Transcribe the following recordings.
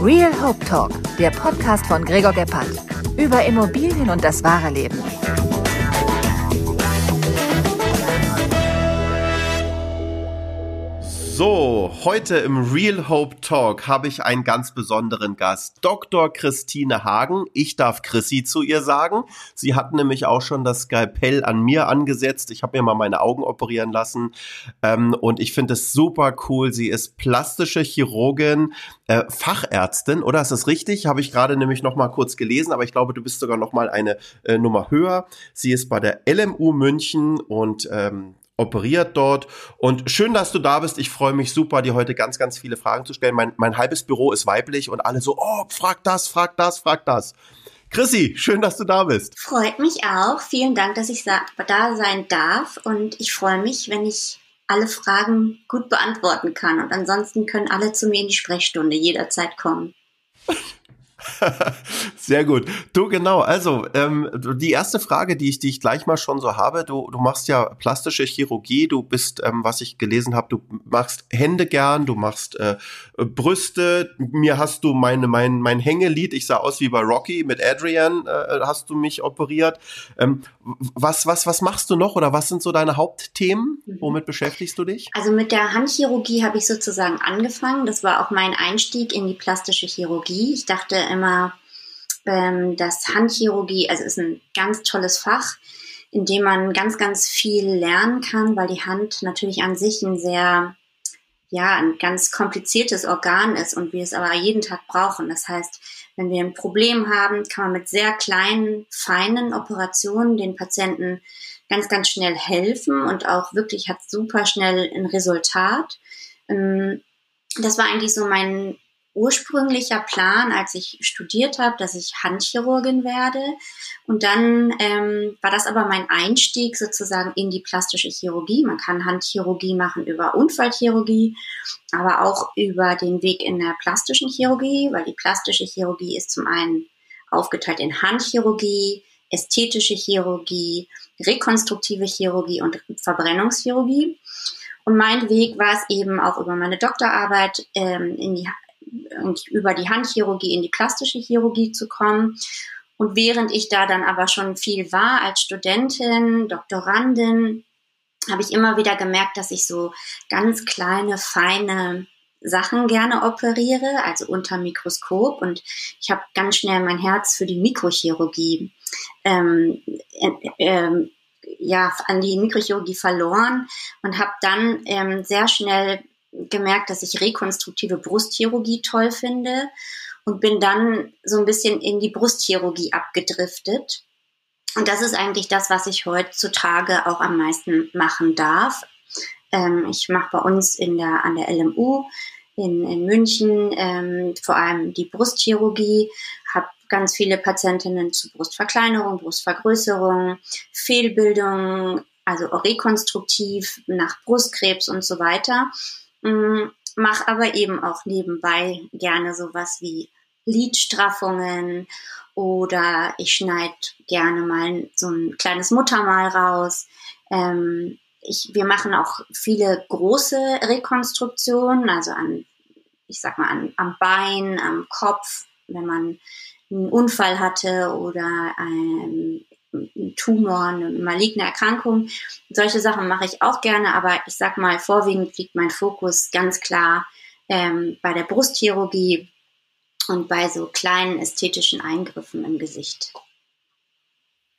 Real Hope Talk, der Podcast von Gregor Gebhardt. Über Immobilien und das wahre Leben. So, heute im Real Hope Talk habe ich einen ganz besonderen Gast, Dr. Christine Hagen. Ich darf Chrissy zu ihr sagen. Sie hat nämlich auch schon das Skalpell an mir angesetzt. Ich habe mir mal meine Augen operieren lassen ähm, und ich finde es super cool. Sie ist plastische Chirurgin, äh, Fachärztin, oder ist das richtig? Habe ich gerade nämlich noch mal kurz gelesen, aber ich glaube, du bist sogar noch mal eine äh, Nummer höher. Sie ist bei der LMU München und ähm, operiert dort. Und schön, dass du da bist. Ich freue mich super, dir heute ganz, ganz viele Fragen zu stellen. Mein, mein halbes Büro ist weiblich und alle so, oh, frag das, frag das, frag das. Chrissy, schön, dass du da bist. Freut mich auch. Vielen Dank, dass ich da sein darf. Und ich freue mich, wenn ich alle Fragen gut beantworten kann. Und ansonsten können alle zu mir in die Sprechstunde jederzeit kommen. Sehr gut. Du, genau. Also, ähm, die erste Frage, die ich, die ich gleich mal schon so habe, du, du machst ja plastische Chirurgie, du bist, ähm, was ich gelesen habe, du machst Hände gern, du machst äh, Brüste. Mir hast du meine, mein, mein Hängelied, ich sah aus wie bei Rocky mit Adrian, äh, hast du mich operiert. Ähm, was, was, was machst du noch oder was sind so deine Hauptthemen? Mhm. Womit beschäftigst du dich? Also mit der Handchirurgie habe ich sozusagen angefangen. Das war auch mein Einstieg in die plastische Chirurgie. Ich dachte immer, ähm, dass Handchirurgie, also ist ein ganz tolles Fach, in dem man ganz, ganz viel lernen kann, weil die Hand natürlich an sich ein sehr, ja, ein ganz kompliziertes Organ ist und wir es aber jeden Tag brauchen. Das heißt, wenn wir ein Problem haben, kann man mit sehr kleinen, feinen Operationen den Patienten ganz, ganz schnell helfen und auch wirklich hat super schnell ein Resultat. Ähm, das war eigentlich so mein ursprünglicher Plan, als ich studiert habe, dass ich Handchirurgin werde. Und dann ähm, war das aber mein Einstieg sozusagen in die plastische Chirurgie. Man kann Handchirurgie machen über Unfallchirurgie, aber auch über den Weg in der plastischen Chirurgie, weil die plastische Chirurgie ist zum einen aufgeteilt in Handchirurgie, ästhetische Chirurgie, rekonstruktive Chirurgie und Verbrennungschirurgie. Und mein Weg war es eben auch über meine Doktorarbeit ähm, in die über die Handchirurgie in die plastische Chirurgie zu kommen. Und während ich da dann aber schon viel war als Studentin, Doktorandin, habe ich immer wieder gemerkt, dass ich so ganz kleine, feine Sachen gerne operiere, also unter Mikroskop. Und ich habe ganz schnell mein Herz für die Mikrochirurgie ähm, äh, ja, an die Mikrochirurgie verloren und habe dann ähm, sehr schnell gemerkt, dass ich rekonstruktive Brustchirurgie toll finde und bin dann so ein bisschen in die Brustchirurgie abgedriftet. Und das ist eigentlich das, was ich heutzutage auch am meisten machen darf. Ähm, ich mache bei uns in der, an der LMU in, in München ähm, vor allem die Brustchirurgie, habe ganz viele Patientinnen zu Brustverkleinerung, Brustvergrößerung, Fehlbildung, also rekonstruktiv nach Brustkrebs und so weiter. Mm, Mache aber eben auch nebenbei gerne sowas wie Lidstraffungen oder ich schneide gerne mal so ein kleines Muttermal raus. Ähm, ich, wir machen auch viele große Rekonstruktionen, also an, ich sag mal, an, am Bein, am Kopf, wenn man einen Unfall hatte oder ein, Tumor, eine maligne Erkrankung. Solche Sachen mache ich auch gerne, aber ich sag mal, vorwiegend liegt mein Fokus ganz klar ähm, bei der Brustchirurgie und bei so kleinen ästhetischen Eingriffen im Gesicht.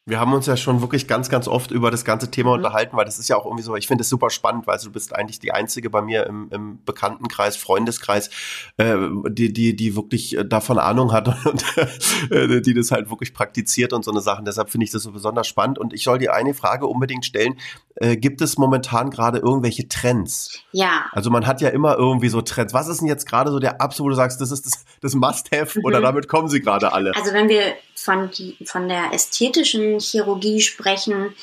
Wir haben uns ja schon wirklich ganz, ganz oft über das ganze Thema mhm. unterhalten, weil das ist ja auch irgendwie so, ich finde es super spannend, weil du bist eigentlich die Einzige bei mir im, im Bekanntenkreis, Freundeskreis, äh, die, die, die wirklich äh, davon Ahnung hat und äh, die das halt wirklich praktiziert und so eine Sachen. Deshalb finde ich das so besonders spannend. Und ich soll dir eine Frage unbedingt stellen. Äh, gibt es momentan gerade irgendwelche Trends? Ja. Also man hat ja immer irgendwie so Trends. Was ist denn jetzt gerade so der absolute, du sagst, das ist das, das Must-Have mhm. oder damit kommen sie gerade alle? Also wenn wir von, von der ästhetischen Chirurgie sprechen,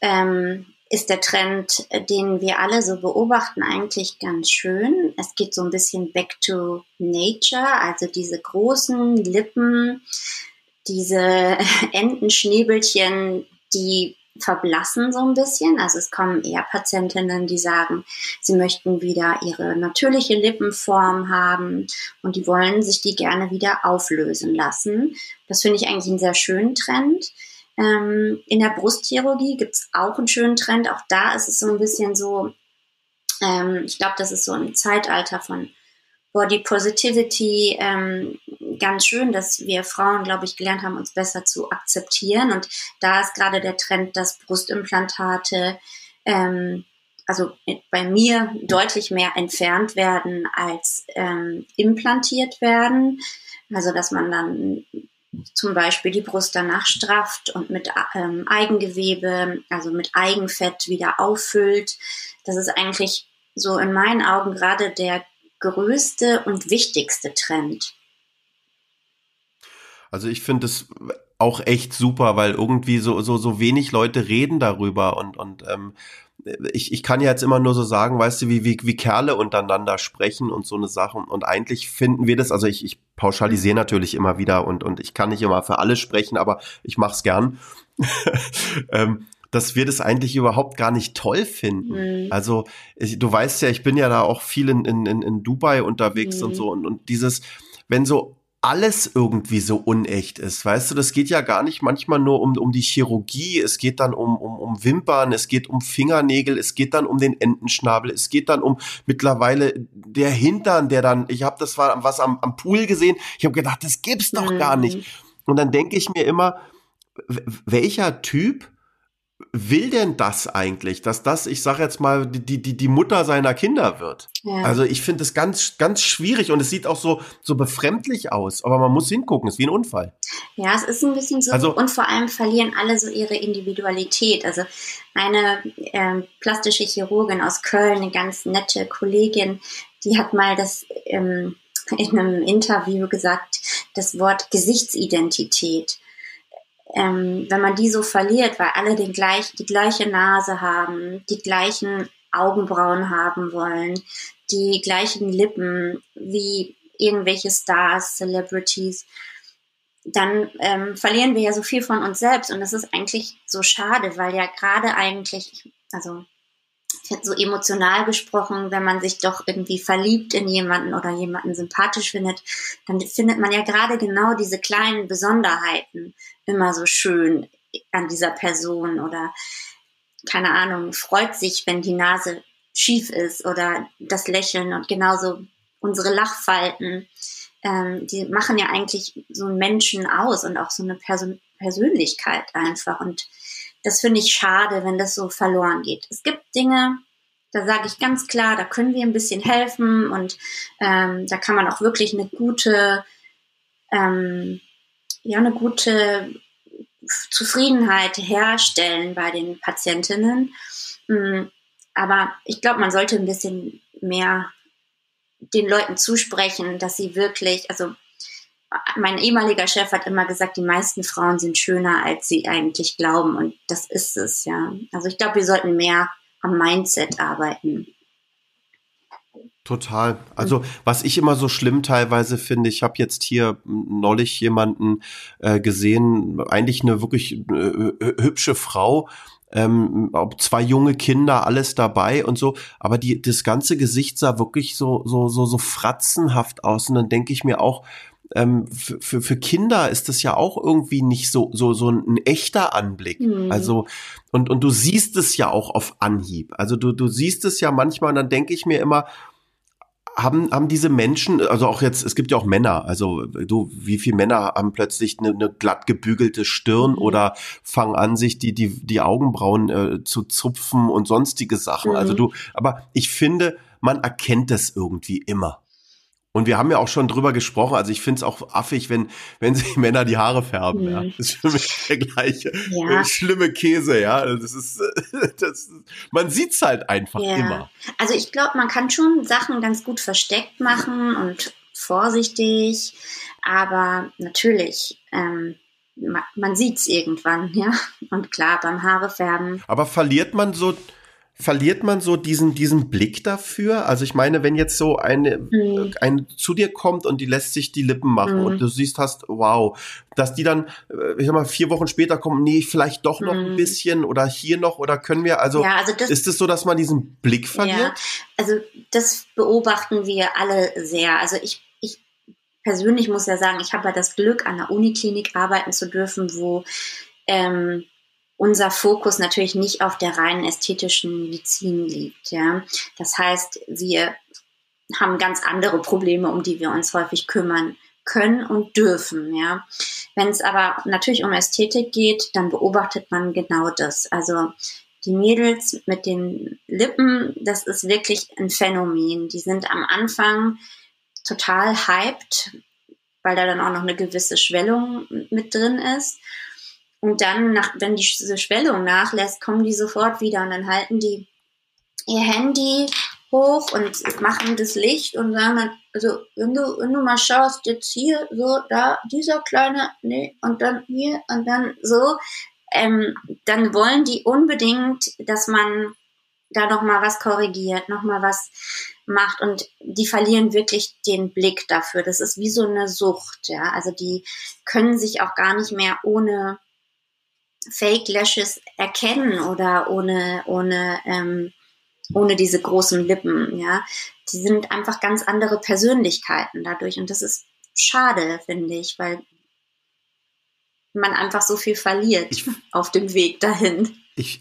ähm, ist der Trend, den wir alle so beobachten, eigentlich ganz schön. Es geht so ein bisschen back to nature, also diese großen Lippen, diese Entenschnäbelchen, die verblassen so ein bisschen. Also es kommen eher Patientinnen, die sagen, sie möchten wieder ihre natürliche Lippenform haben und die wollen sich die gerne wieder auflösen lassen. Das finde ich eigentlich einen sehr schönen Trend. Ähm, in der Brustchirurgie gibt es auch einen schönen Trend. Auch da ist es so ein bisschen so, ähm, ich glaube, das ist so ein Zeitalter von Body Positivity ähm, ganz schön, dass wir Frauen, glaube ich, gelernt haben, uns besser zu akzeptieren. Und da ist gerade der Trend, dass Brustimplantate, ähm, also bei mir deutlich mehr entfernt werden als ähm, implantiert werden. Also dass man dann zum Beispiel die Brust danach strafft und mit ähm, Eigengewebe, also mit Eigenfett wieder auffüllt. Das ist eigentlich so in meinen Augen gerade der größte und wichtigste Trend? Also ich finde es auch echt super, weil irgendwie so, so, so wenig Leute reden darüber und, und ähm, ich, ich kann ja jetzt immer nur so sagen, weißt du, wie, wie, wie Kerle untereinander sprechen und so eine Sachen. Und eigentlich finden wir das, also ich, ich pauschalisiere natürlich immer wieder und, und ich kann nicht immer für alle sprechen, aber ich mache es gern. ähm, dass wir das eigentlich überhaupt gar nicht toll finden. Mhm. Also ich, du weißt ja, ich bin ja da auch viel in, in, in Dubai unterwegs mhm. und so und, und dieses, wenn so alles irgendwie so unecht ist. Weißt du, das geht ja gar nicht manchmal nur um, um die Chirurgie, es geht dann um, um, um Wimpern, es geht um Fingernägel, es geht dann um den Entenschnabel, es geht dann um mittlerweile der Hintern, der dann, ich habe das war was am, am Pool gesehen, ich habe gedacht, das gibt's doch mhm. gar nicht. Und dann denke ich mir immer, welcher Typ will denn das eigentlich, dass das, ich sage jetzt mal, die, die, die Mutter seiner Kinder wird? Ja. Also ich finde das ganz, ganz schwierig und es sieht auch so, so befremdlich aus, aber man muss hingucken, es ist wie ein Unfall. Ja, es ist ein bisschen so also, und vor allem verlieren alle so ihre Individualität. Also eine ähm, plastische Chirurgin aus Köln, eine ganz nette Kollegin, die hat mal das ähm, in einem Interview gesagt, das Wort Gesichtsidentität ähm, wenn man die so verliert, weil alle den gleich, die gleiche Nase haben, die gleichen Augenbrauen haben wollen, die gleichen Lippen wie irgendwelche Stars, Celebrities, dann ähm, verlieren wir ja so viel von uns selbst. Und das ist eigentlich so schade, weil ja gerade eigentlich, also so emotional gesprochen, wenn man sich doch irgendwie verliebt in jemanden oder jemanden sympathisch findet, dann findet man ja gerade genau diese kleinen Besonderheiten immer so schön an dieser Person oder keine Ahnung, freut sich, wenn die Nase schief ist oder das Lächeln und genauso unsere Lachfalten, ähm, die machen ja eigentlich so einen Menschen aus und auch so eine Person Persönlichkeit einfach und das finde ich schade, wenn das so verloren geht. Es gibt Dinge, da sage ich ganz klar, da können wir ein bisschen helfen und ähm, da kann man auch wirklich eine gute, ähm, ja, eine gute Zufriedenheit herstellen bei den Patientinnen. Mm, aber ich glaube, man sollte ein bisschen mehr den Leuten zusprechen, dass sie wirklich, also mein ehemaliger Chef hat immer gesagt, die meisten Frauen sind schöner, als sie eigentlich glauben. Und das ist es, ja. Also ich glaube, wir sollten mehr am Mindset arbeiten. Total. Also was ich immer so schlimm teilweise finde, ich habe jetzt hier neulich jemanden äh, gesehen, eigentlich eine wirklich äh, hübsche Frau, ähm, zwei junge Kinder, alles dabei und so, aber die das ganze Gesicht sah wirklich so so so so fratzenhaft aus und dann denke ich mir auch, ähm, für, für Kinder ist das ja auch irgendwie nicht so, so, so ein, echter Anblick. Mhm. Also, und, und du siehst es ja auch auf Anhieb. Also du, du siehst es ja manchmal und dann denke ich mir immer, haben, haben diese Menschen, also auch jetzt, es gibt ja auch Männer, also du, wie viele Männer haben plötzlich eine, eine glatt gebügelte Stirn mhm. oder fangen an, sich die, die, die Augenbrauen äh, zu zupfen und sonstige Sachen. Also mhm. Also du, aber ich finde, man erkennt das irgendwie immer. Und wir haben ja auch schon drüber gesprochen, also ich finde es auch affig, wenn, wenn sich Männer die Haare färben. Mhm. Ja. Das ist für mich der gleiche ja. schlimme Käse, ja. Das ist, das, man sieht's halt einfach ja. immer. Also ich glaube, man kann schon Sachen ganz gut versteckt machen und vorsichtig, aber natürlich, ähm, man, man sieht's irgendwann, ja. Und klar, beim Haarefärben. Aber verliert man so verliert man so diesen, diesen Blick dafür? Also ich meine, wenn jetzt so eine, mhm. eine zu dir kommt und die lässt sich die Lippen machen mhm. und du siehst hast, wow, dass die dann, äh, ich sag mal, vier Wochen später kommen, nee, vielleicht doch noch mhm. ein bisschen oder hier noch oder können wir, also, ja, also das, ist es so, dass man diesen Blick verliert? Ja, also das beobachten wir alle sehr. Also ich, ich persönlich muss ja sagen, ich habe ja das Glück, an der Uniklinik arbeiten zu dürfen, wo ähm, unser Fokus natürlich nicht auf der reinen ästhetischen Medizin liegt. Ja? Das heißt, wir haben ganz andere Probleme, um die wir uns häufig kümmern können und dürfen. Ja? Wenn es aber natürlich um Ästhetik geht, dann beobachtet man genau das. Also die Mädels mit den Lippen, das ist wirklich ein Phänomen. Die sind am Anfang total hyped, weil da dann auch noch eine gewisse Schwellung mit drin ist. Und dann, nach, wenn diese Schwellung nachlässt, kommen die sofort wieder und dann halten die ihr Handy hoch und machen das Licht und sagen dann, also wenn du, wenn du mal schaust, jetzt hier, so, da, dieser kleine, nee, und dann hier und dann so, ähm, dann wollen die unbedingt, dass man da nochmal was korrigiert, nochmal was macht und die verlieren wirklich den Blick dafür. Das ist wie so eine Sucht, ja. Also die können sich auch gar nicht mehr ohne Fake Lashes erkennen oder ohne, ohne, ähm, ohne diese großen Lippen, ja. Die sind einfach ganz andere Persönlichkeiten dadurch und das ist schade, finde ich, weil man einfach so viel verliert ich, auf dem Weg dahin. Ich,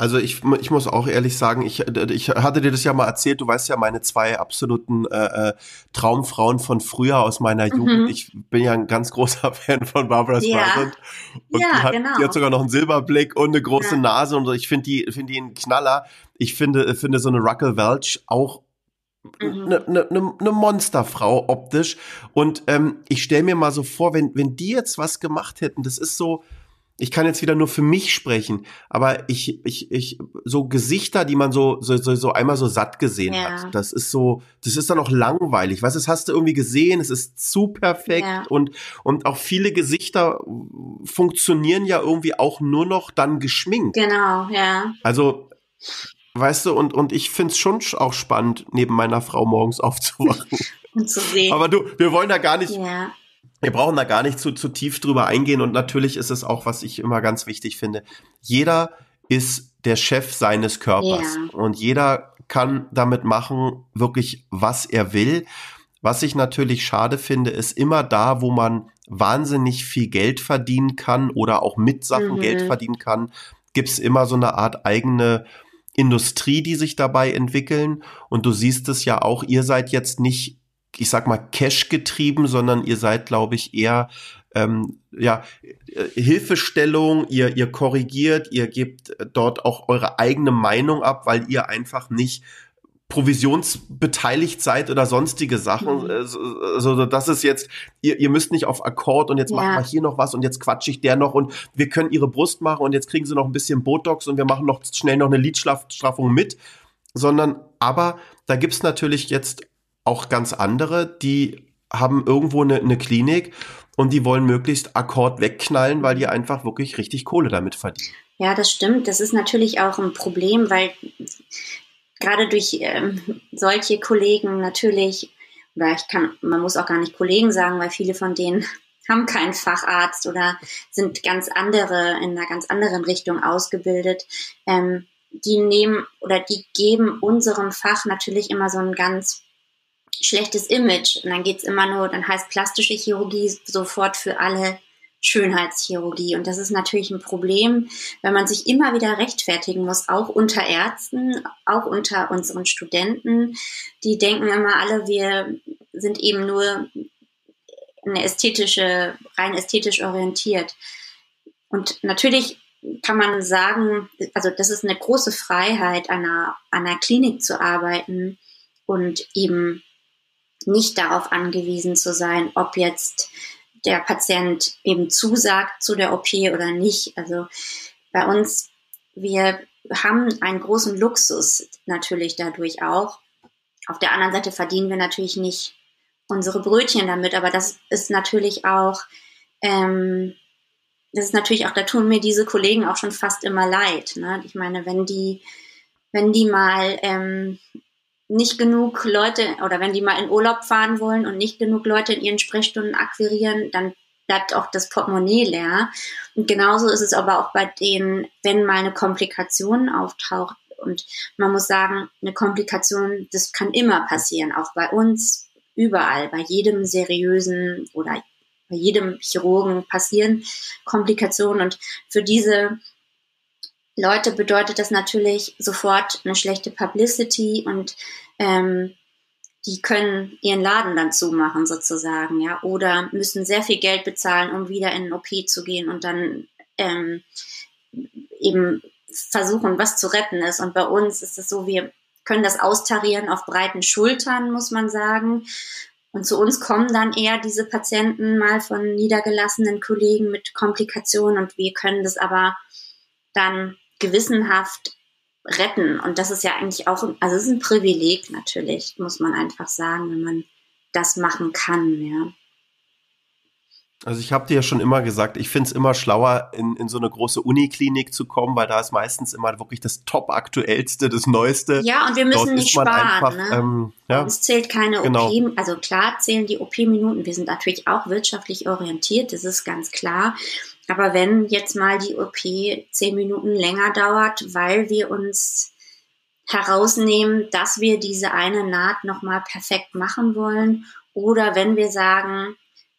also ich, ich muss auch ehrlich sagen, ich, ich hatte dir das ja mal erzählt, du weißt ja meine zwei absoluten äh, äh Traumfrauen von früher aus meiner mhm. Jugend. Ich bin ja ein ganz großer Fan von Barbara Streisand. Ja. Und ja, die, hat, genau. die hat sogar noch einen Silberblick und eine große ja. Nase und ich finde die, finde die einen Knaller. Ich finde, finde so eine Ruckel Welch auch eine mhm. ne, ne, ne Monsterfrau optisch. Und ähm, ich stelle mir mal so vor, wenn, wenn die jetzt was gemacht hätten, das ist so, ich kann jetzt wieder nur für mich sprechen, aber ich, ich, ich, so Gesichter, die man so, so, so, so einmal so satt gesehen ja. hat, das ist so, das ist dann auch langweilig. Weißt du, das hast du irgendwie gesehen, es ist zu perfekt ja. und, und auch viele Gesichter funktionieren ja irgendwie auch nur noch dann geschminkt. Genau, ja. Also, weißt du, und, und ich find's schon auch spannend, neben meiner Frau morgens aufzuwachen. und zu sehen. Aber du, wir wollen da gar nicht, ja wir brauchen da gar nicht zu, zu tief drüber eingehen und natürlich ist es auch, was ich immer ganz wichtig finde. Jeder ist der Chef seines Körpers ja. und jeder kann damit machen, wirklich, was er will. Was ich natürlich schade finde, ist immer da, wo man wahnsinnig viel Geld verdienen kann oder auch mit Sachen mhm. Geld verdienen kann, gibt's immer so eine Art eigene Industrie, die sich dabei entwickeln. Und du siehst es ja auch, ihr seid jetzt nicht ich sag mal, Cash getrieben, sondern ihr seid, glaube ich, eher ähm, ja, äh, Hilfestellung, ihr, ihr korrigiert, ihr gebt dort auch eure eigene Meinung ab, weil ihr einfach nicht provisionsbeteiligt seid oder sonstige Sachen. Mhm. Also das ist jetzt, ihr, ihr müsst nicht auf Akkord und jetzt ja. machen wir hier noch was und jetzt quatsche ich der noch und wir können ihre Brust machen und jetzt kriegen sie noch ein bisschen Botox und wir machen noch schnell noch eine Lidstraffung mit, sondern aber da gibt's natürlich jetzt auch ganz andere, die haben irgendwo eine, eine Klinik und die wollen möglichst Akkord wegknallen, weil die einfach wirklich richtig Kohle damit verdienen. Ja, das stimmt. Das ist natürlich auch ein Problem, weil gerade durch ähm, solche Kollegen natürlich, oder ich kann, man muss auch gar nicht Kollegen sagen, weil viele von denen haben keinen Facharzt oder sind ganz andere, in einer ganz anderen Richtung ausgebildet. Ähm, die nehmen oder die geben unserem Fach natürlich immer so einen ganz schlechtes Image. Und dann geht's immer nur, dann heißt plastische Chirurgie sofort für alle Schönheitschirurgie. Und das ist natürlich ein Problem, wenn man sich immer wieder rechtfertigen muss, auch unter Ärzten, auch unter unseren Studenten. Die denken immer alle, wir sind eben nur eine ästhetische, rein ästhetisch orientiert. Und natürlich kann man sagen, also das ist eine große Freiheit, an einer, an einer Klinik zu arbeiten und eben nicht darauf angewiesen zu sein, ob jetzt der Patient eben zusagt zu der OP oder nicht. Also bei uns, wir haben einen großen Luxus natürlich dadurch auch. Auf der anderen Seite verdienen wir natürlich nicht unsere Brötchen damit, aber das ist natürlich auch ähm, das ist natürlich auch, da tun mir diese Kollegen auch schon fast immer leid. Ne? Ich meine, wenn die, wenn die mal ähm, nicht genug Leute oder wenn die mal in Urlaub fahren wollen und nicht genug Leute in ihren Sprechstunden akquirieren, dann bleibt auch das Portemonnaie leer. Und genauso ist es aber auch bei denen, wenn mal eine Komplikation auftaucht. Und man muss sagen, eine Komplikation, das kann immer passieren, auch bei uns, überall, bei jedem seriösen oder bei jedem Chirurgen passieren Komplikationen. Und für diese Leute bedeutet das natürlich sofort eine schlechte Publicity und ähm, die können ihren Laden dann zumachen sozusagen, ja, oder müssen sehr viel Geld bezahlen, um wieder in ein OP zu gehen und dann ähm, eben versuchen, was zu retten ist. Und bei uns ist es so, wir können das austarieren auf breiten Schultern, muss man sagen. Und zu uns kommen dann eher diese Patienten mal von niedergelassenen Kollegen mit Komplikationen und wir können das aber dann gewissenhaft retten. Und das ist ja eigentlich auch, also es ist ein Privileg natürlich, muss man einfach sagen, wenn man das machen kann, ja. Also ich habe dir ja schon immer gesagt, ich finde es immer schlauer, in, in so eine große Uniklinik zu kommen, weil da ist meistens immer wirklich das Top-Aktuellste, das Neueste. Ja, und wir müssen Dort nicht sparen. Einfach, ne? ähm, ja, es zählt keine genau. OP, also klar zählen die OP-Minuten. Wir sind natürlich auch wirtschaftlich orientiert, das ist ganz klar. Aber wenn jetzt mal die OP zehn Minuten länger dauert, weil wir uns herausnehmen, dass wir diese eine Naht nochmal perfekt machen wollen, oder wenn wir sagen,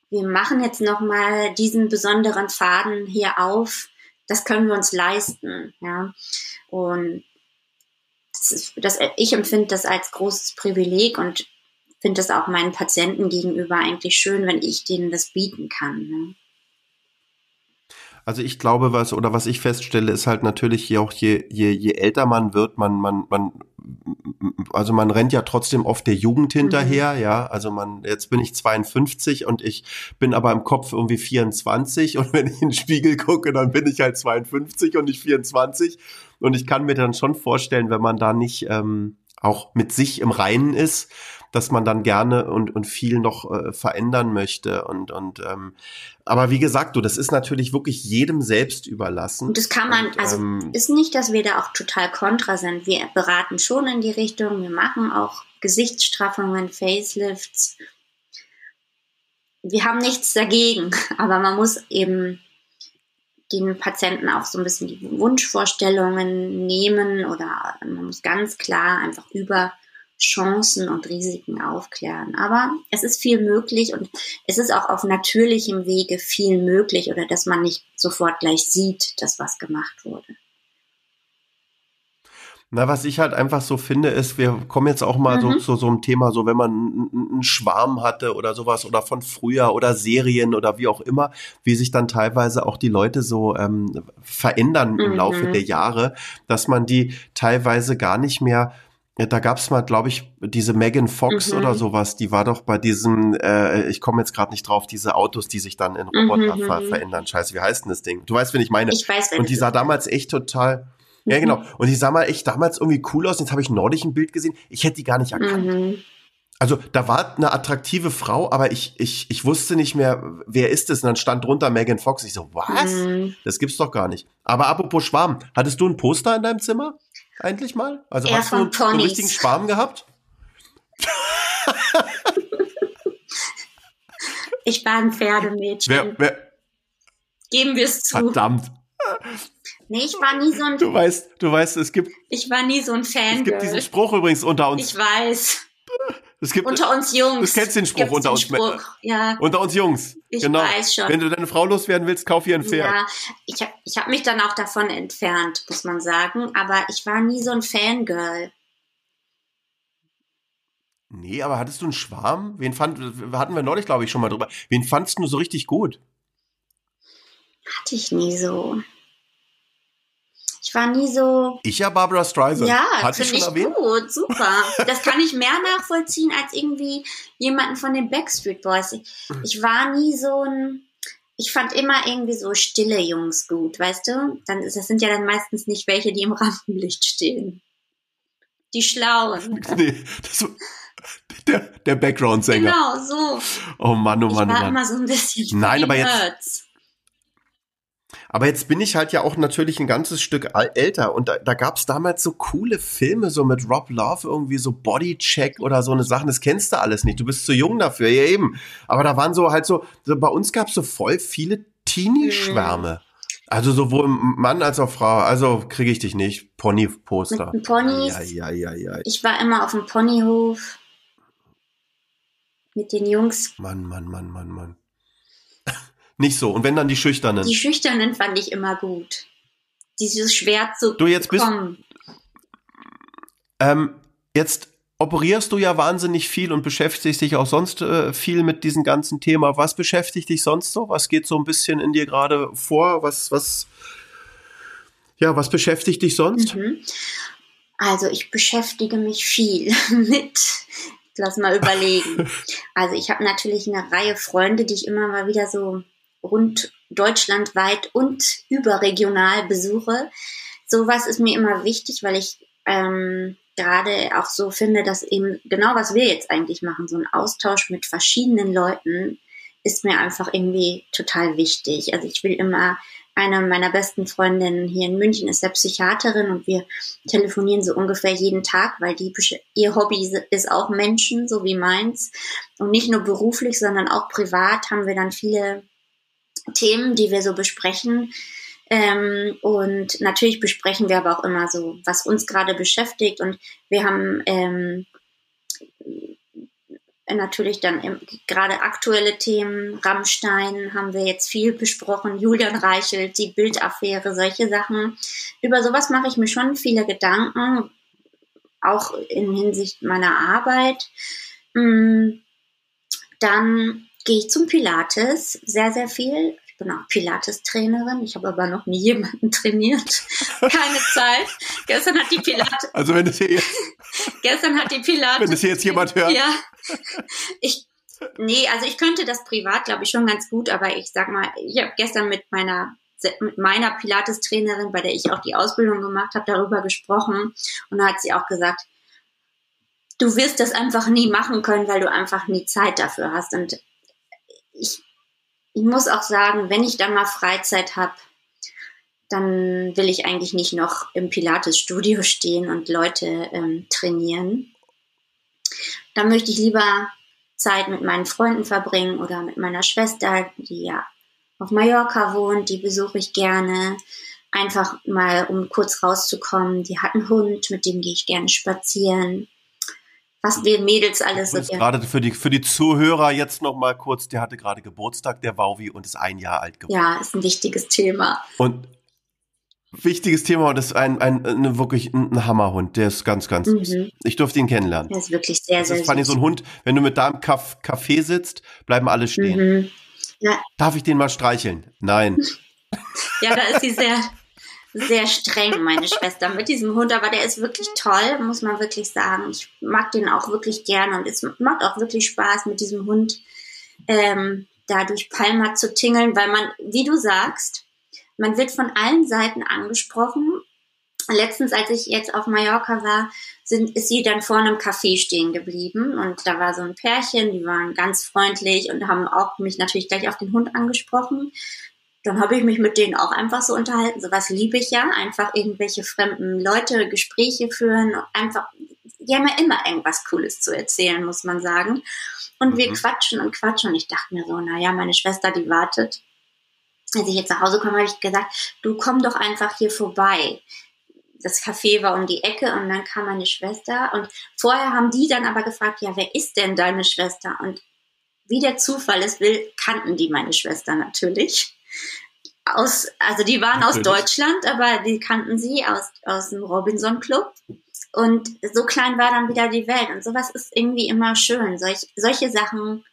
wir machen jetzt nochmal diesen besonderen Faden hier auf, das können wir uns leisten, ja. Und das ist, das, ich empfinde das als großes Privileg und finde das auch meinen Patienten gegenüber eigentlich schön, wenn ich denen das bieten kann. Ne? Also ich glaube, was oder was ich feststelle, ist halt natürlich auch je, je, je älter man wird, man, man, man, also man rennt ja trotzdem oft der Jugend hinterher, mhm. ja. Also man, jetzt bin ich 52 und ich bin aber im Kopf irgendwie 24 und wenn ich in den Spiegel gucke, dann bin ich halt 52 und nicht 24. Und ich kann mir dann schon vorstellen, wenn man da nicht ähm, auch mit sich im Reinen ist, dass man dann gerne und, und viel noch äh, verändern möchte. Und, und ähm, aber wie gesagt, du, das ist natürlich wirklich jedem selbst überlassen. Und das kann man, und, also ähm, ist nicht, dass wir da auch total kontra sind. Wir beraten schon in die Richtung, wir machen auch Gesichtsstraffungen, Facelifts. Wir haben nichts dagegen, aber man muss eben den Patienten auch so ein bisschen die Wunschvorstellungen nehmen oder man muss ganz klar einfach über Chancen und Risiken aufklären. Aber es ist viel möglich und es ist auch auf natürlichem Wege viel möglich oder dass man nicht sofort gleich sieht, dass was gemacht wurde. Na, was ich halt einfach so finde, ist, wir kommen jetzt auch mal mhm. so zu so einem Thema, so wenn man einen Schwarm hatte oder sowas oder von früher oder Serien oder wie auch immer, wie sich dann teilweise auch die Leute so ähm, verändern mhm. im Laufe der Jahre, dass man die teilweise gar nicht mehr ja, da gab's mal, glaube ich, diese Megan Fox mhm. oder sowas, die war doch bei diesem, äh, ich komme jetzt gerade nicht drauf, diese Autos, die sich dann in Roboter mhm. ver verändern. Scheiße, wie heißt denn das Ding? Du weißt, wen ich meine. Ich weiß, Und die sah damals echt total, mhm. ja genau, und die sah mal echt damals irgendwie cool aus. Jetzt habe ich neulich ein Bild gesehen, ich hätte die gar nicht erkannt. Mhm. Also da war eine attraktive Frau, aber ich, ich, ich wusste nicht mehr, wer ist es? Und dann stand drunter Megan Fox. Ich so, was? Mhm. Das gibt's doch gar nicht. Aber apropos Schwarm, hattest du ein Poster in deinem Zimmer? Eigentlich mal? Also Eher hast du einen, einen richtigen Schwarm gehabt? ich war ein Pferdemädchen. Wer, wer? Geben wir es zu. Verdammt. Nee, ich war nie so ein. Du weißt, du weißt, es gibt. Ich war nie so ein Fan. Es gibt diesen Spruch übrigens unter uns. Ich weiß. Es gibt, unter uns Jungs. Du kennst den Spruch unter uns. Spruch, ja. Unter uns Jungs. Ich genau. weiß schon. Wenn du deine Frau loswerden willst, kauf ihr ein Pferd. Ja, ich habe ich hab mich dann auch davon entfernt, muss man sagen. Aber ich war nie so ein Fangirl. Nee, aber hattest du einen Schwarm? Wen fand, hatten wir neulich, glaube ich, schon mal drüber. Wen fandst du so richtig gut? Hatte ich nie so. Ich war nie so. Ich ja Barbara Streisand. Ja, finde ich erwähnt? gut, super. Das kann ich mehr nachvollziehen als irgendwie jemanden von den Backstreet Boys. Ich, ich war nie so ein. Ich fand immer irgendwie so stille Jungs gut, weißt du? Dann, das sind ja dann meistens nicht welche, die im Rampenlicht stehen. Die Schlauen. Nee, das, der, der Background-Sänger. Genau, so. Oh Mann, oh Mann, ich oh war Mann. immer so ein bisschen Nein, aber jetzt. Aber jetzt bin ich halt ja auch natürlich ein ganzes Stück älter und da, da gab es damals so coole Filme, so mit Rob Love, irgendwie so Bodycheck oder so eine Sachen, das kennst du alles nicht. Du bist zu jung dafür, ja eben. Aber da waren so halt so, so bei uns gab es so voll viele Teenie-Schwärme. Also sowohl Mann als auch Frau. Also kriege ich dich nicht. Pony-Poster. Ponys. Ja, ja, ja, ja. Ich war immer auf dem Ponyhof mit den Jungs. Mann, Mann, Mann, Mann, Mann. Nicht so. Und wenn dann die Schüchternen? Die Schüchternen fand ich immer gut. Dieses schwer zu du jetzt bekommen. Bist, ähm, jetzt operierst du ja wahnsinnig viel und beschäftigst dich auch sonst äh, viel mit diesem ganzen Thema. Was beschäftigt dich sonst so? Was geht so ein bisschen in dir gerade vor? Was, was, ja, was beschäftigt dich sonst? Mhm. Also ich beschäftige mich viel mit lass mal überlegen. Also ich habe natürlich eine Reihe Freunde, die ich immer mal wieder so rund deutschlandweit und überregional besuche. Sowas ist mir immer wichtig, weil ich ähm, gerade auch so finde, dass eben genau was wir jetzt eigentlich machen, so ein Austausch mit verschiedenen Leuten, ist mir einfach irgendwie total wichtig. Also ich will immer, eine meiner besten Freundinnen hier in München ist der Psychiaterin und wir telefonieren so ungefähr jeden Tag, weil die, ihr Hobby ist auch Menschen, so wie meins. Und nicht nur beruflich, sondern auch privat haben wir dann viele Themen, die wir so besprechen. Ähm, und natürlich besprechen wir aber auch immer so, was uns gerade beschäftigt. Und wir haben ähm, natürlich dann gerade aktuelle Themen. Rammstein haben wir jetzt viel besprochen. Julian Reichelt, die Bildaffäre, solche Sachen. Über sowas mache ich mir schon viele Gedanken, auch in Hinsicht meiner Arbeit. Mm, dann gehe ich zum Pilates sehr, sehr viel. Ich bin auch Pilates-Trainerin. Ich habe aber noch nie jemanden trainiert. Keine Zeit. Gestern hat die Pilates. Also wenn es hier jetzt. Gestern hat die Pilates. Wenn es hier jetzt jemand hört. Ja. Ich, nee, also ich könnte das privat, glaube ich, schon ganz gut, aber ich sag mal, ich habe gestern mit meiner mit meiner Pilates-Trainerin, bei der ich auch die Ausbildung gemacht habe, darüber gesprochen. Und da hat sie auch gesagt, du wirst das einfach nie machen können, weil du einfach nie Zeit dafür hast. Und ich, ich muss auch sagen, wenn ich dann mal Freizeit habe, dann will ich eigentlich nicht noch im Pilates-Studio stehen und Leute ähm, trainieren. Dann möchte ich lieber Zeit mit meinen Freunden verbringen oder mit meiner Schwester, die ja auf Mallorca wohnt, die besuche ich gerne. Einfach mal, um kurz rauszukommen. Die hat einen Hund, mit dem gehe ich gerne spazieren was wir Mädels alles so. Gerade für die, für die Zuhörer jetzt noch mal kurz, der hatte gerade Geburtstag, der Wauwi, und ist ein Jahr alt geworden. Ja, ist ein wichtiges Thema. Und wichtiges Thema und ist ein, ein, ein wirklich ein Hammerhund. Der ist ganz, ganz mhm. süß. Ich durfte ihn kennenlernen. Der ist wirklich sehr, sehr das ist vor allem so ein Hund, wenn du mit da im Café sitzt, bleiben alle stehen. Mhm. Ja. Darf ich den mal streicheln? Nein. ja, da ist sie sehr, sehr streng, meine Schwester, mit diesem Hund, aber der ist wirklich toll, muss man wirklich sagen. Ich mag den auch wirklich gerne und es macht auch wirklich Spaß, mit diesem Hund ähm, da durch Palma zu tingeln, weil man, wie du sagst, man wird von allen Seiten angesprochen. Letztens, als ich jetzt auf Mallorca war, sind, ist sie dann vor einem Café stehen geblieben und da war so ein Pärchen, die waren ganz freundlich und haben auch mich natürlich gleich auf den Hund angesprochen dann habe ich mich mit denen auch einfach so unterhalten. Sowas liebe ich ja. Einfach irgendwelche fremden Leute, Gespräche führen. Einfach, die haben ja immer irgendwas Cooles zu erzählen, muss man sagen. Und mhm. wir quatschen und quatschen. Und ich dachte mir so, naja, meine Schwester, die wartet. Als ich jetzt nach Hause komme, habe ich gesagt, du komm doch einfach hier vorbei. Das Café war um die Ecke und dann kam meine Schwester. Und vorher haben die dann aber gefragt, ja, wer ist denn deine Schwester? Und wie der Zufall es will, kannten die meine Schwester natürlich aus, also die waren Natürlich. aus Deutschland, aber die kannten sie aus, aus dem Robinson Club. Und so klein war dann wieder die Welt. Und sowas ist irgendwie immer schön. Solch, solche Sachen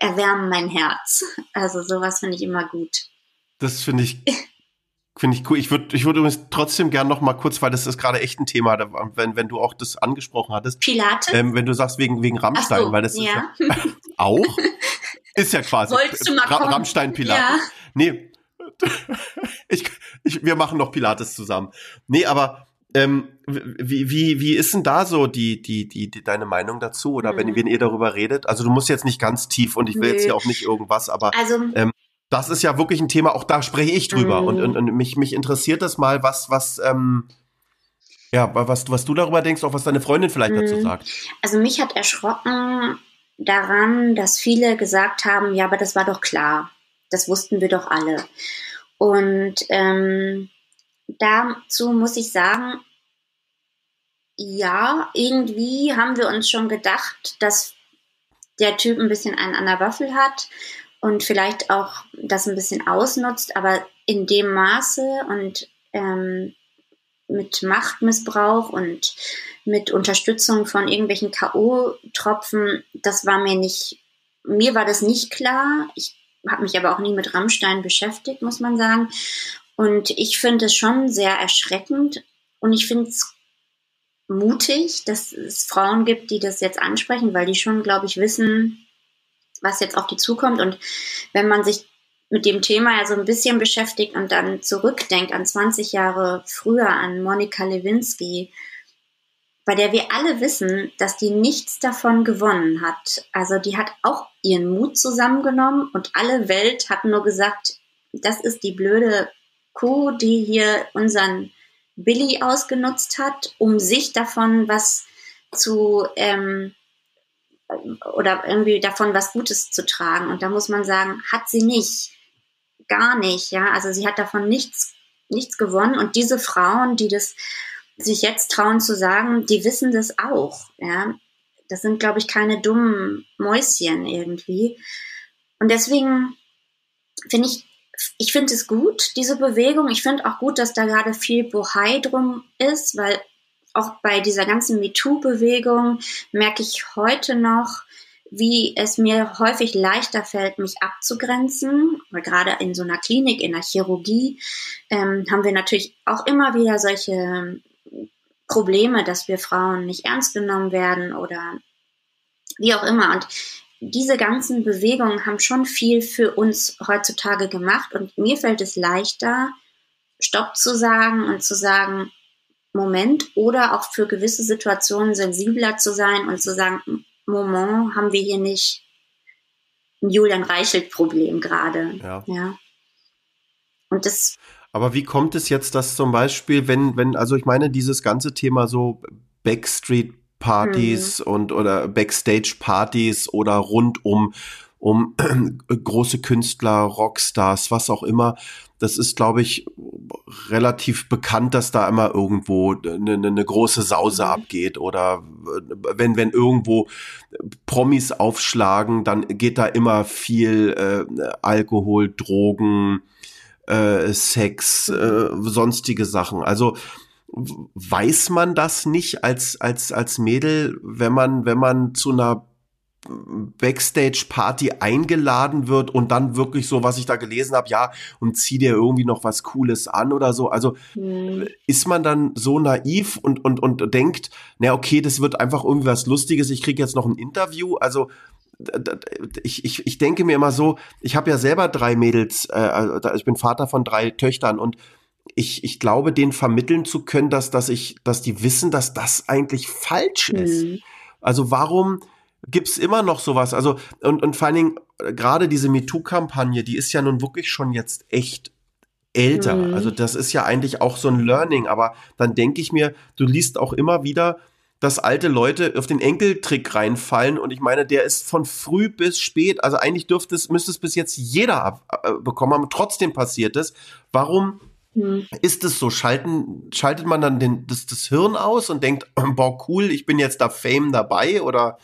erwärmen mein Herz. Also sowas finde ich immer gut. Das finde ich, finde ich cool. Ich würde, ich würde übrigens trotzdem gern noch mal kurz, weil das ist gerade echt ein Thema, wenn, wenn du auch das angesprochen hattest. Pilates? Ähm, wenn du sagst wegen, wegen Rammstein, so, weil das ja. ist ja, auch. Ist ja quasi. Wolltest du mal Ra Rammstein Pilates. Ja. Nee. Ich, ich, wir machen noch Pilates zusammen. Nee, aber ähm, wie, wie, wie ist denn da so die, die, die, die deine Meinung dazu? Oder mhm. wenn, wenn ihr darüber redet? Also du musst jetzt nicht ganz tief und ich will Nö. jetzt hier auch nicht irgendwas, aber also, ähm, das ist ja wirklich ein Thema, auch da spreche ich drüber. Mhm. Und, und, und, mich, mich interessiert das mal, was, was, ähm, ja, was, was du darüber denkst, auch was deine Freundin vielleicht mhm. dazu sagt. Also mich hat erschrocken daran, dass viele gesagt haben, ja, aber das war doch klar. Das wussten wir doch alle. Und ähm, dazu muss ich sagen, ja, irgendwie haben wir uns schon gedacht, dass der Typ ein bisschen einen an der Waffel hat und vielleicht auch das ein bisschen ausnutzt, aber in dem Maße und ähm, mit Machtmissbrauch und mit Unterstützung von irgendwelchen K.O.-Tropfen, das war mir nicht, mir war das nicht klar. Ich habe mich aber auch nie mit Rammstein beschäftigt, muss man sagen. Und ich finde es schon sehr erschreckend und ich finde es mutig, dass es Frauen gibt, die das jetzt ansprechen, weil die schon, glaube ich, wissen, was jetzt auf die zukommt. Und wenn man sich mit dem Thema ja so ein bisschen beschäftigt und dann zurückdenkt an 20 Jahre früher an Monika Lewinsky, bei der wir alle wissen, dass die nichts davon gewonnen hat. Also die hat auch ihren Mut zusammengenommen und alle Welt hat nur gesagt, das ist die blöde Kuh, die hier unseren Billy ausgenutzt hat, um sich davon was zu ähm, oder irgendwie davon was Gutes zu tragen. Und da muss man sagen, hat sie nicht. Gar nicht, ja. Also sie hat davon nichts, nichts gewonnen. Und diese Frauen, die das sich jetzt trauen zu sagen, die wissen das auch, ja. Das sind, glaube ich, keine dummen Mäuschen irgendwie. Und deswegen finde ich ich finde es gut, diese Bewegung. Ich finde auch gut, dass da gerade viel Bohai drum ist, weil auch bei dieser ganzen MeToo-Bewegung merke ich heute noch, wie es mir häufig leichter fällt, mich abzugrenzen. Weil gerade in so einer Klinik, in der Chirurgie, ähm, haben wir natürlich auch immer wieder solche Probleme, dass wir Frauen nicht ernst genommen werden oder wie auch immer. Und diese ganzen Bewegungen haben schon viel für uns heutzutage gemacht und mir fällt es leichter, Stopp zu sagen und zu sagen, Moment, oder auch für gewisse Situationen sensibler zu sein und zu sagen, Moment, haben wir hier nicht ein Julian Reichelt-Problem gerade. Ja. ja. Und das. Aber wie kommt es jetzt, dass zum Beispiel, wenn, wenn, also ich meine, dieses ganze Thema so Backstreet Partys mhm. und oder Backstage Partys oder rund um um große Künstler, Rockstars, was auch immer. Das ist, glaube ich, relativ bekannt, dass da immer irgendwo eine, eine große Sause mhm. abgeht oder wenn, wenn irgendwo Promis aufschlagen, dann geht da immer viel äh, Alkohol, Drogen, äh, Sex, äh, sonstige Sachen. Also weiß man das nicht als, als, als Mädel, wenn man, wenn man zu einer Backstage-Party eingeladen wird und dann wirklich so, was ich da gelesen habe, ja, und zieh dir irgendwie noch was Cooles an oder so. Also mhm. ist man dann so naiv und, und, und denkt, na okay, das wird einfach irgendwie was Lustiges, ich kriege jetzt noch ein Interview. Also ich, ich, ich denke mir immer so, ich habe ja selber drei Mädels, äh, also ich bin Vater von drei Töchtern und ich, ich glaube, denen vermitteln zu können, dass, dass ich, dass die wissen, dass das eigentlich falsch ist. Mhm. Also warum gibt's immer noch sowas? Also, und, und vor allen Dingen, äh, gerade diese MeToo-Kampagne, die ist ja nun wirklich schon jetzt echt älter. Mhm. Also, das ist ja eigentlich auch so ein Learning, aber dann denke ich mir, du liest auch immer wieder, dass alte Leute auf den Enkeltrick reinfallen und ich meine, der ist von früh bis spät, also eigentlich dürfte es, müsste es bis jetzt jeder abbekommen äh, haben, trotzdem passiert es. Warum hm. Ist es so? Schalten, schaltet man dann den, das, das Hirn aus und denkt, boah, cool, ich bin jetzt da Fame dabei? Oder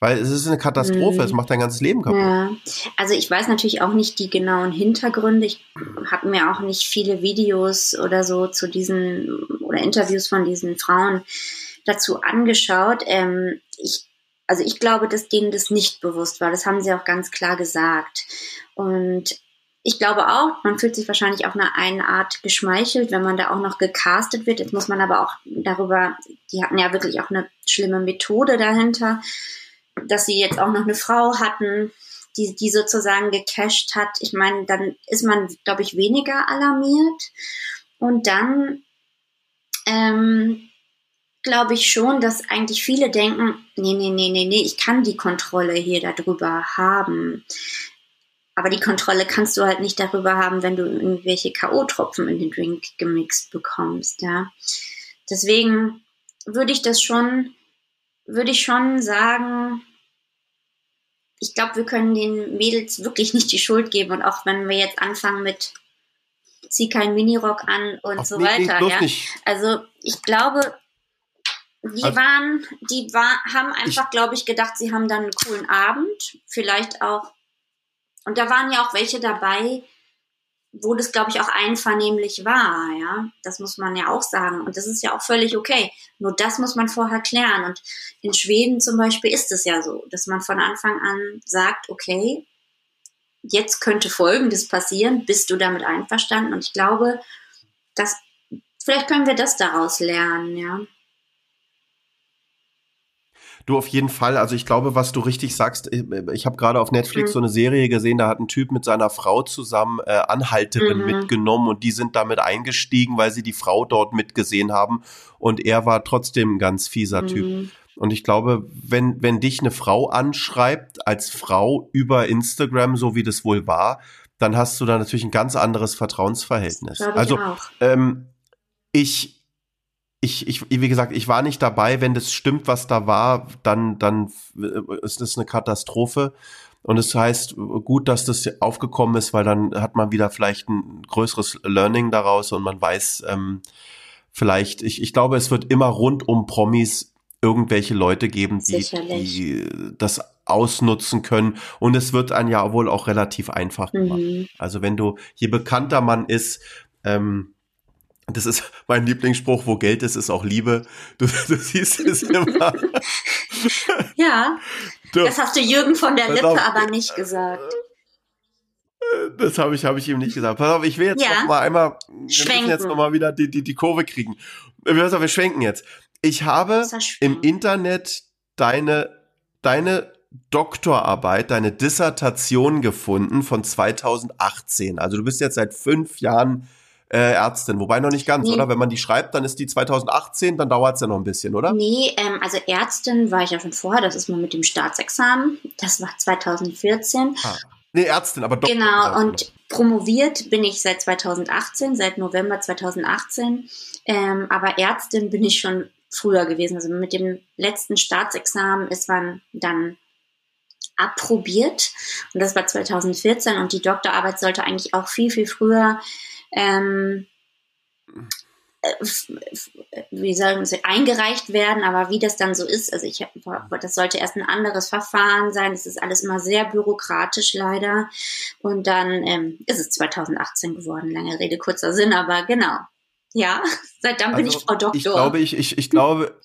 weil es ist eine Katastrophe, es hm. macht dein ganzes Leben kaputt. Ja. Also ich weiß natürlich auch nicht die genauen Hintergründe. Ich habe mir auch nicht viele Videos oder so zu diesen oder Interviews von diesen Frauen dazu angeschaut. Ähm, ich, also ich glaube, dass denen das nicht bewusst war. Das haben sie auch ganz klar gesagt. Und ich glaube auch, man fühlt sich wahrscheinlich auf eine, eine Art geschmeichelt, wenn man da auch noch gecastet wird. Jetzt muss man aber auch darüber, die hatten ja wirklich auch eine schlimme Methode dahinter, dass sie jetzt auch noch eine Frau hatten, die, die sozusagen gecasht hat. Ich meine, dann ist man, glaube ich, weniger alarmiert. Und dann ähm, glaube ich schon, dass eigentlich viele denken, nee, nee, nee, nee, nee, ich kann die Kontrolle hier darüber haben. aber die Kontrolle kannst du halt nicht darüber haben, wenn du irgendwelche K.O.-Tropfen in den Drink gemixt bekommst, ja. Deswegen würde ich das schon, würde ich schon sagen, ich glaube, wir können den Mädels wirklich nicht die Schuld geben. Und auch wenn wir jetzt anfangen mit zieh keinen Minirock an und Auf so weiter. Ja. Also ich glaube, die also, waren, die war, haben einfach, glaube ich, gedacht, sie haben dann einen coolen Abend. Vielleicht auch. Und da waren ja auch welche dabei, wo das, glaube ich, auch einvernehmlich war, ja. Das muss man ja auch sagen. Und das ist ja auch völlig okay. Nur das muss man vorher klären. Und in Schweden zum Beispiel ist es ja so, dass man von Anfang an sagt, okay, jetzt könnte Folgendes passieren, bist du damit einverstanden? Und ich glaube, dass, vielleicht können wir das daraus lernen, ja. Du auf jeden Fall. Also ich glaube, was du richtig sagst, ich, ich habe gerade auf Netflix mhm. so eine Serie gesehen, da hat ein Typ mit seiner Frau zusammen äh, Anhalterin mhm. mitgenommen und die sind damit eingestiegen, weil sie die Frau dort mitgesehen haben und er war trotzdem ein ganz fieser mhm. Typ. Und ich glaube, wenn, wenn dich eine Frau anschreibt als Frau über Instagram, so wie das wohl war, dann hast du da natürlich ein ganz anderes Vertrauensverhältnis. also ähm, ich ich, ich, wie gesagt, ich war nicht dabei. Wenn das stimmt, was da war, dann, dann ist das eine Katastrophe. Und es heißt gut, dass das aufgekommen ist, weil dann hat man wieder vielleicht ein größeres Learning daraus und man weiß ähm, vielleicht, ich, ich glaube, es wird immer rund um Promis irgendwelche Leute geben, die, die das ausnutzen können. Und es wird dann ja wohl auch relativ einfach gemacht. Mhm. Also wenn du, je bekannter man ist, ähm, das ist mein Lieblingsspruch, wo Geld ist, ist auch Liebe. Du, du siehst es immer. ja, du, das hast du Jürgen von der Lippe auf, aber nicht gesagt. Das habe ich, habe ich ihm nicht gesagt. Pass auf, ich will jetzt ja. noch mal einmal, wir schwenken. müssen jetzt noch mal wieder die, die, die Kurve kriegen. Wir, wir schwenken jetzt. Ich habe im Internet deine, deine Doktorarbeit, deine Dissertation gefunden von 2018. Also du bist jetzt seit fünf Jahren äh, Ärztin. Wobei noch nicht ganz, nee. oder? Wenn man die schreibt, dann ist die 2018, dann dauert es ja noch ein bisschen, oder? Nee, ähm, also Ärztin war ich ja schon vorher, das ist mal mit dem Staatsexamen. Das war 2014. Ah. Nee, Ärztin, aber Doktor. Genau, und promoviert bin ich seit 2018, seit November 2018. Ähm, aber Ärztin bin ich schon früher gewesen. Also mit dem letzten Staatsexamen ist man dann approbiert. Und das war 2014 und die Doktorarbeit sollte eigentlich auch viel, viel früher ähm, äh, wie sagen sie, eingereicht werden, aber wie das dann so ist, also ich das sollte erst ein anderes Verfahren sein, das ist alles immer sehr bürokratisch leider. Und dann ähm, ist es 2018 geworden, lange Rede, kurzer Sinn, aber genau, ja, seit dann also, bin ich Frau Doktor. Ich glaube, ich, ich, ich glaube,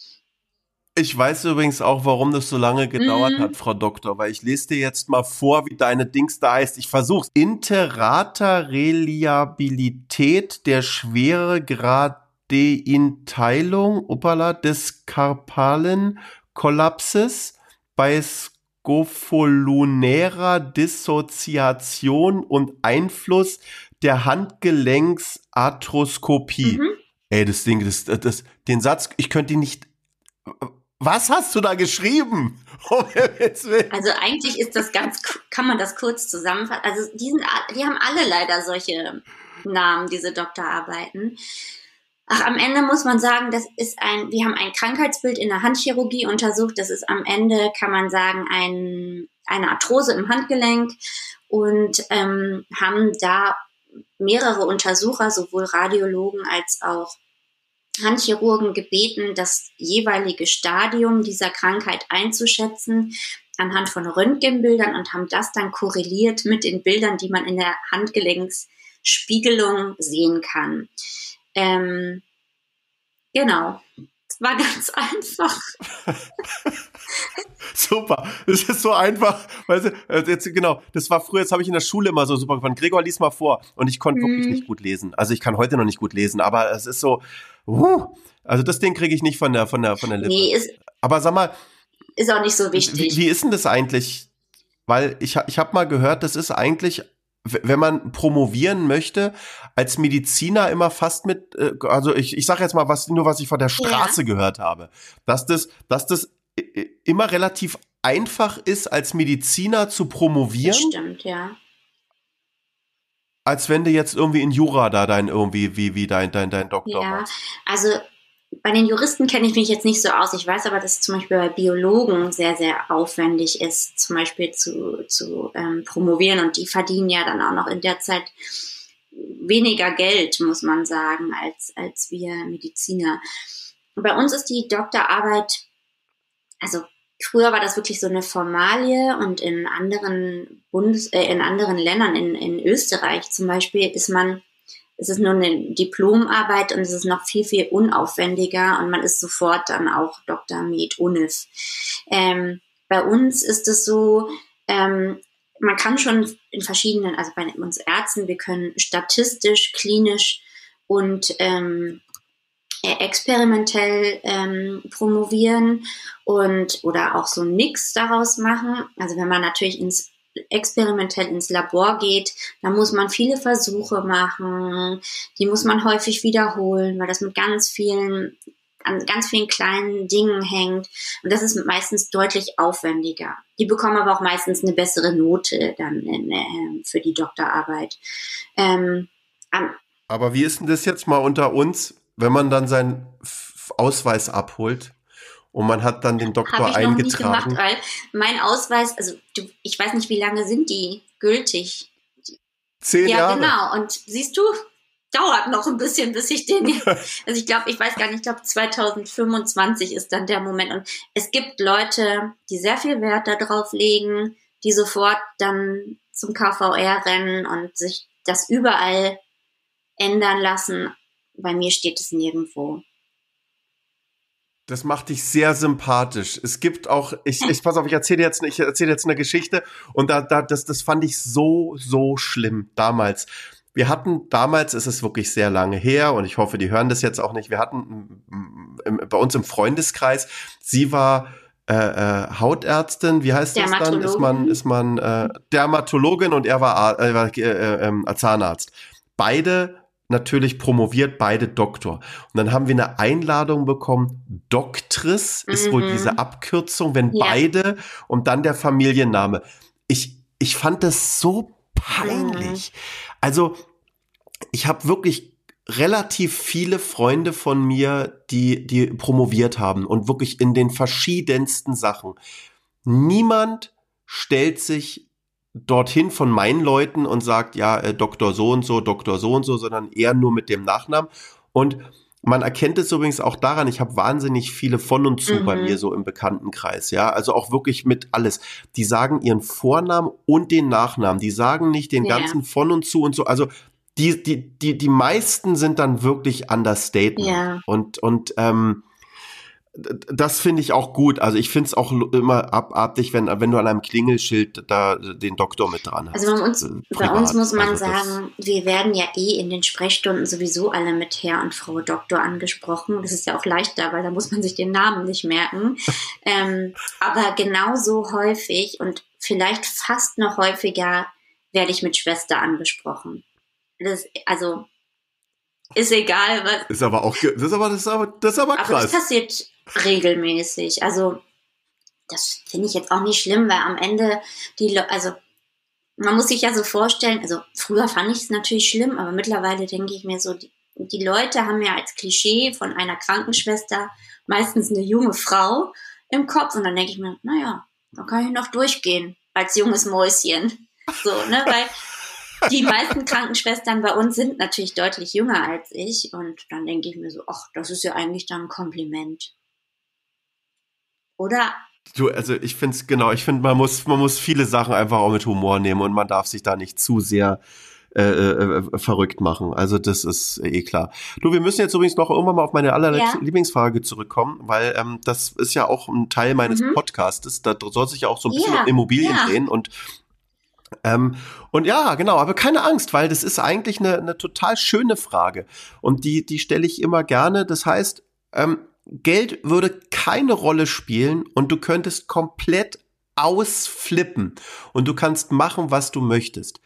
ich weiß übrigens auch, warum das so lange gedauert mhm. hat, Frau Doktor, weil ich lese dir jetzt mal vor, wie deine Dings da heißt. Ich versuch's. Interrata-Reliabilität der Schweregrad-Deinteilung, upala, des karpalen Kollapses bei skofolunärer Dissoziation und Einfluss der Handgelenksarthroskopie. Mhm. Ey, das Ding, das, das, den Satz, ich könnte ihn nicht was hast du da geschrieben? also eigentlich ist das ganz, kann man das kurz zusammenfassen. Also die, sind, die haben alle leider solche Namen, diese Doktorarbeiten. Ach, am Ende muss man sagen, das ist ein, wir haben ein Krankheitsbild in der Handchirurgie untersucht. Das ist am Ende, kann man sagen, ein, eine Arthrose im Handgelenk und ähm, haben da mehrere Untersucher, sowohl Radiologen als auch Handchirurgen gebeten, das jeweilige Stadium dieser Krankheit einzuschätzen anhand von Röntgenbildern und haben das dann korreliert mit den Bildern, die man in der Handgelenksspiegelung sehen kann. Ähm, genau. Es war ganz einfach. super. Das ist so einfach. Weißt du, äh, jetzt, genau, das war früher, das habe ich in der Schule immer so super gefunden. Gregor, lies mal vor. Und ich konnte mm. wirklich mhm. nicht gut lesen. Also ich kann heute noch nicht gut lesen, aber es ist so, uh, also das Ding kriege ich nicht von der, von der, von der Lippe. Nee, ist, aber sag mal. Ist auch nicht so wichtig. Wie, wie ist denn das eigentlich? Weil ich, ich habe mal gehört, das ist eigentlich wenn man promovieren möchte, als Mediziner immer fast mit, äh, also ich, ich sage jetzt mal was, nur was ich von der Straße ja. gehört habe, dass das, dass das immer relativ einfach ist, als Mediziner zu promovieren. Das stimmt, ja. als wenn du jetzt irgendwie in Jura da dein irgendwie wie wie dein dein dein Doktor Ja, machst. also bei den Juristen kenne ich mich jetzt nicht so aus. Ich weiß aber, dass es zum Beispiel bei Biologen sehr, sehr aufwendig ist, zum Beispiel zu, zu ähm, promovieren. Und die verdienen ja dann auch noch in der Zeit weniger Geld, muss man sagen, als, als wir Mediziner. Und bei uns ist die Doktorarbeit, also früher war das wirklich so eine Formalie und in anderen Bundes, äh, in anderen Ländern, in, in Österreich zum Beispiel, ist man, es ist nur eine Diplomarbeit und es ist noch viel, viel unaufwendiger und man ist sofort dann auch Dr. Med Unif. Ähm, bei uns ist es so, ähm, man kann schon in verschiedenen, also bei uns Ärzten, wir können statistisch, klinisch und ähm, äh, experimentell ähm, promovieren und oder auch so einen Mix daraus machen. Also wenn man natürlich ins experimentell ins Labor geht, dann muss man viele Versuche machen, die muss man häufig wiederholen, weil das mit ganz vielen an ganz vielen kleinen Dingen hängt und das ist meistens deutlich aufwendiger. Die bekommen aber auch meistens eine bessere Note dann in, äh, für die Doktorarbeit. Ähm, aber wie ist denn das jetzt mal unter uns, wenn man dann seinen Ausweis abholt und man hat dann den Doktor ich eingetragen? Noch nie gemacht, weil mein Ausweis, also du, ich weiß nicht, wie lange sind die gültig? Zehn ja, Jahre. Ja, genau. Und siehst du, dauert noch ein bisschen, bis ich den. also ich glaube, ich weiß gar nicht, ich glaube 2025 ist dann der Moment. Und es gibt Leute, die sehr viel Wert darauf legen, die sofort dann zum KVR rennen und sich das überall ändern lassen. Bei mir steht es nirgendwo. Das macht dich sehr sympathisch. Es gibt auch, ich, ich pass auf, ich erzähle jetzt, ich erzähle jetzt eine Geschichte und da, da, das, das fand ich so, so schlimm damals. Wir hatten damals, ist es wirklich sehr lange her und ich hoffe, die hören das jetzt auch nicht. Wir hatten im, bei uns im Freundeskreis, sie war äh, äh, Hautärztin, wie heißt das dann? Ist man, ist man äh, Dermatologin und er war, äh, war äh, äh, Zahnarzt. Beide natürlich promoviert, beide Doktor. Und dann haben wir eine Einladung bekommen. Doktris mhm. ist wohl mhm. diese Abkürzung, wenn ja. beide und dann der Familienname. Ich, ich fand das so peinlich. Mhm. Also, ich habe wirklich relativ viele Freunde von mir, die, die promoviert haben und wirklich in den verschiedensten Sachen. Niemand stellt sich dorthin von meinen Leuten und sagt, ja, äh, Doktor so und so, Doktor so und so, sondern eher nur mit dem Nachnamen. Und man erkennt es übrigens auch daran, ich habe wahnsinnig viele von und zu mhm. bei mir so im Bekanntenkreis, ja, also auch wirklich mit alles. Die sagen ihren Vornamen und den Nachnamen, die sagen nicht den ja. ganzen von und zu und so, also die, die, die, die meisten sind dann wirklich Understatement. Ja. Und, und ähm, das finde ich auch gut. Also ich finde es auch immer abartig, wenn, wenn du an einem Klingelschild da den Doktor mit dran hast. Also bei uns, äh, bei uns muss man also sagen, wir werden ja eh in den Sprechstunden sowieso alle mit Herr und Frau Doktor angesprochen. Das ist ja auch leichter, weil da muss man sich den Namen nicht merken. ähm, aber genauso häufig und vielleicht fast noch häufiger werde ich mit Schwester angesprochen. Das, also ist egal, was. Ist aber auch, das ist aber, das ist aber, das ist aber krass. Aber das passiert regelmäßig. Also, das finde ich jetzt auch nicht schlimm, weil am Ende die, Le also, man muss sich ja so vorstellen, also früher fand ich es natürlich schlimm, aber mittlerweile denke ich mir so, die, die Leute haben ja als Klischee von einer Krankenschwester meistens eine junge Frau im Kopf und dann denke ich mir, naja, dann kann ich noch durchgehen als junges Mäuschen. So, ne, weil die meisten Krankenschwestern bei uns sind natürlich deutlich jünger als ich und dann denke ich mir so, ach, das ist ja eigentlich dann ein Kompliment. Oder? Du, also ich finde es genau, ich finde, man muss, man muss viele Sachen einfach auch mit Humor nehmen und man darf sich da nicht zu sehr äh, äh, verrückt machen. Also das ist eh klar. Du, wir müssen jetzt übrigens noch irgendwann mal auf meine allerletzte ja. Lieblingsfrage zurückkommen, weil ähm, das ist ja auch ein Teil meines mhm. Podcastes. Da soll sich ja auch so ein bisschen ja. um Immobilien ja. drehen und ähm, und ja, genau, aber keine Angst, weil das ist eigentlich eine, eine total schöne Frage. Und die, die stelle ich immer gerne. Das heißt, ähm, Geld würde keine Rolle spielen und du könntest komplett ausflippen und du kannst machen, was du möchtest.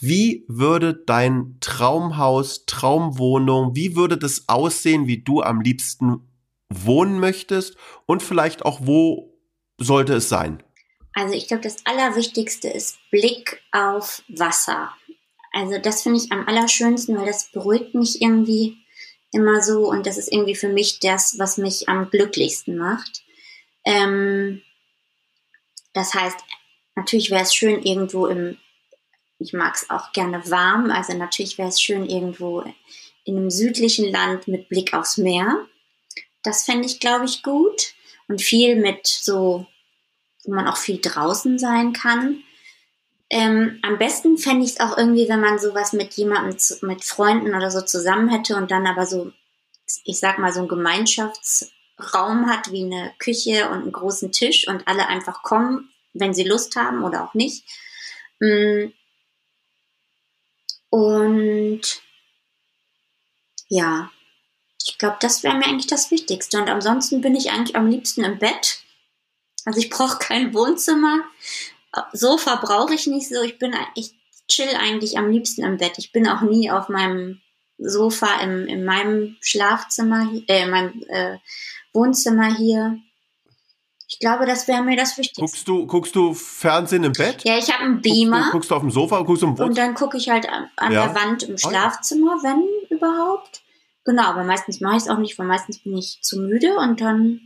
Wie würde dein Traumhaus, Traumwohnung, wie würde das aussehen, wie du am liebsten wohnen möchtest und vielleicht auch wo sollte es sein? Also ich glaube, das Allerwichtigste ist Blick auf Wasser. Also das finde ich am allerschönsten, weil das beruhigt mich irgendwie immer so und das ist irgendwie für mich das, was mich am glücklichsten macht. Ähm, das heißt, natürlich wäre es schön irgendwo im, ich mag es auch gerne warm, also natürlich wäre es schön irgendwo in einem südlichen Land mit Blick aufs Meer. Das fände ich, glaube ich, gut. Und viel mit so, wo man auch viel draußen sein kann. Ähm, am besten fände ich es auch irgendwie, wenn man sowas mit jemandem, zu, mit Freunden oder so zusammen hätte und dann aber so, ich sag mal, so einen Gemeinschaftsraum hat wie eine Küche und einen großen Tisch und alle einfach kommen, wenn sie Lust haben oder auch nicht. Mm. Und ja, ich glaube, das wäre mir eigentlich das Wichtigste. Und ansonsten bin ich eigentlich am liebsten im Bett. Also ich brauche kein Wohnzimmer. Sofa brauche ich nicht so. Ich bin, ich chill eigentlich am liebsten im Bett. Ich bin auch nie auf meinem Sofa im, in meinem Schlafzimmer, äh, in meinem äh, Wohnzimmer hier. Ich glaube, das wäre mir das Wichtigste. Guckst du, guckst du Fernsehen im Bett? Ja, ich habe einen Beamer. Guckst du, guckst du auf dem Sofa und guckst im Wohnzimmer? Und dann gucke ich halt an, an ja. der Wand im Schlafzimmer, wenn überhaupt. Genau, aber meistens mache ich es auch nicht, weil meistens bin ich zu müde und dann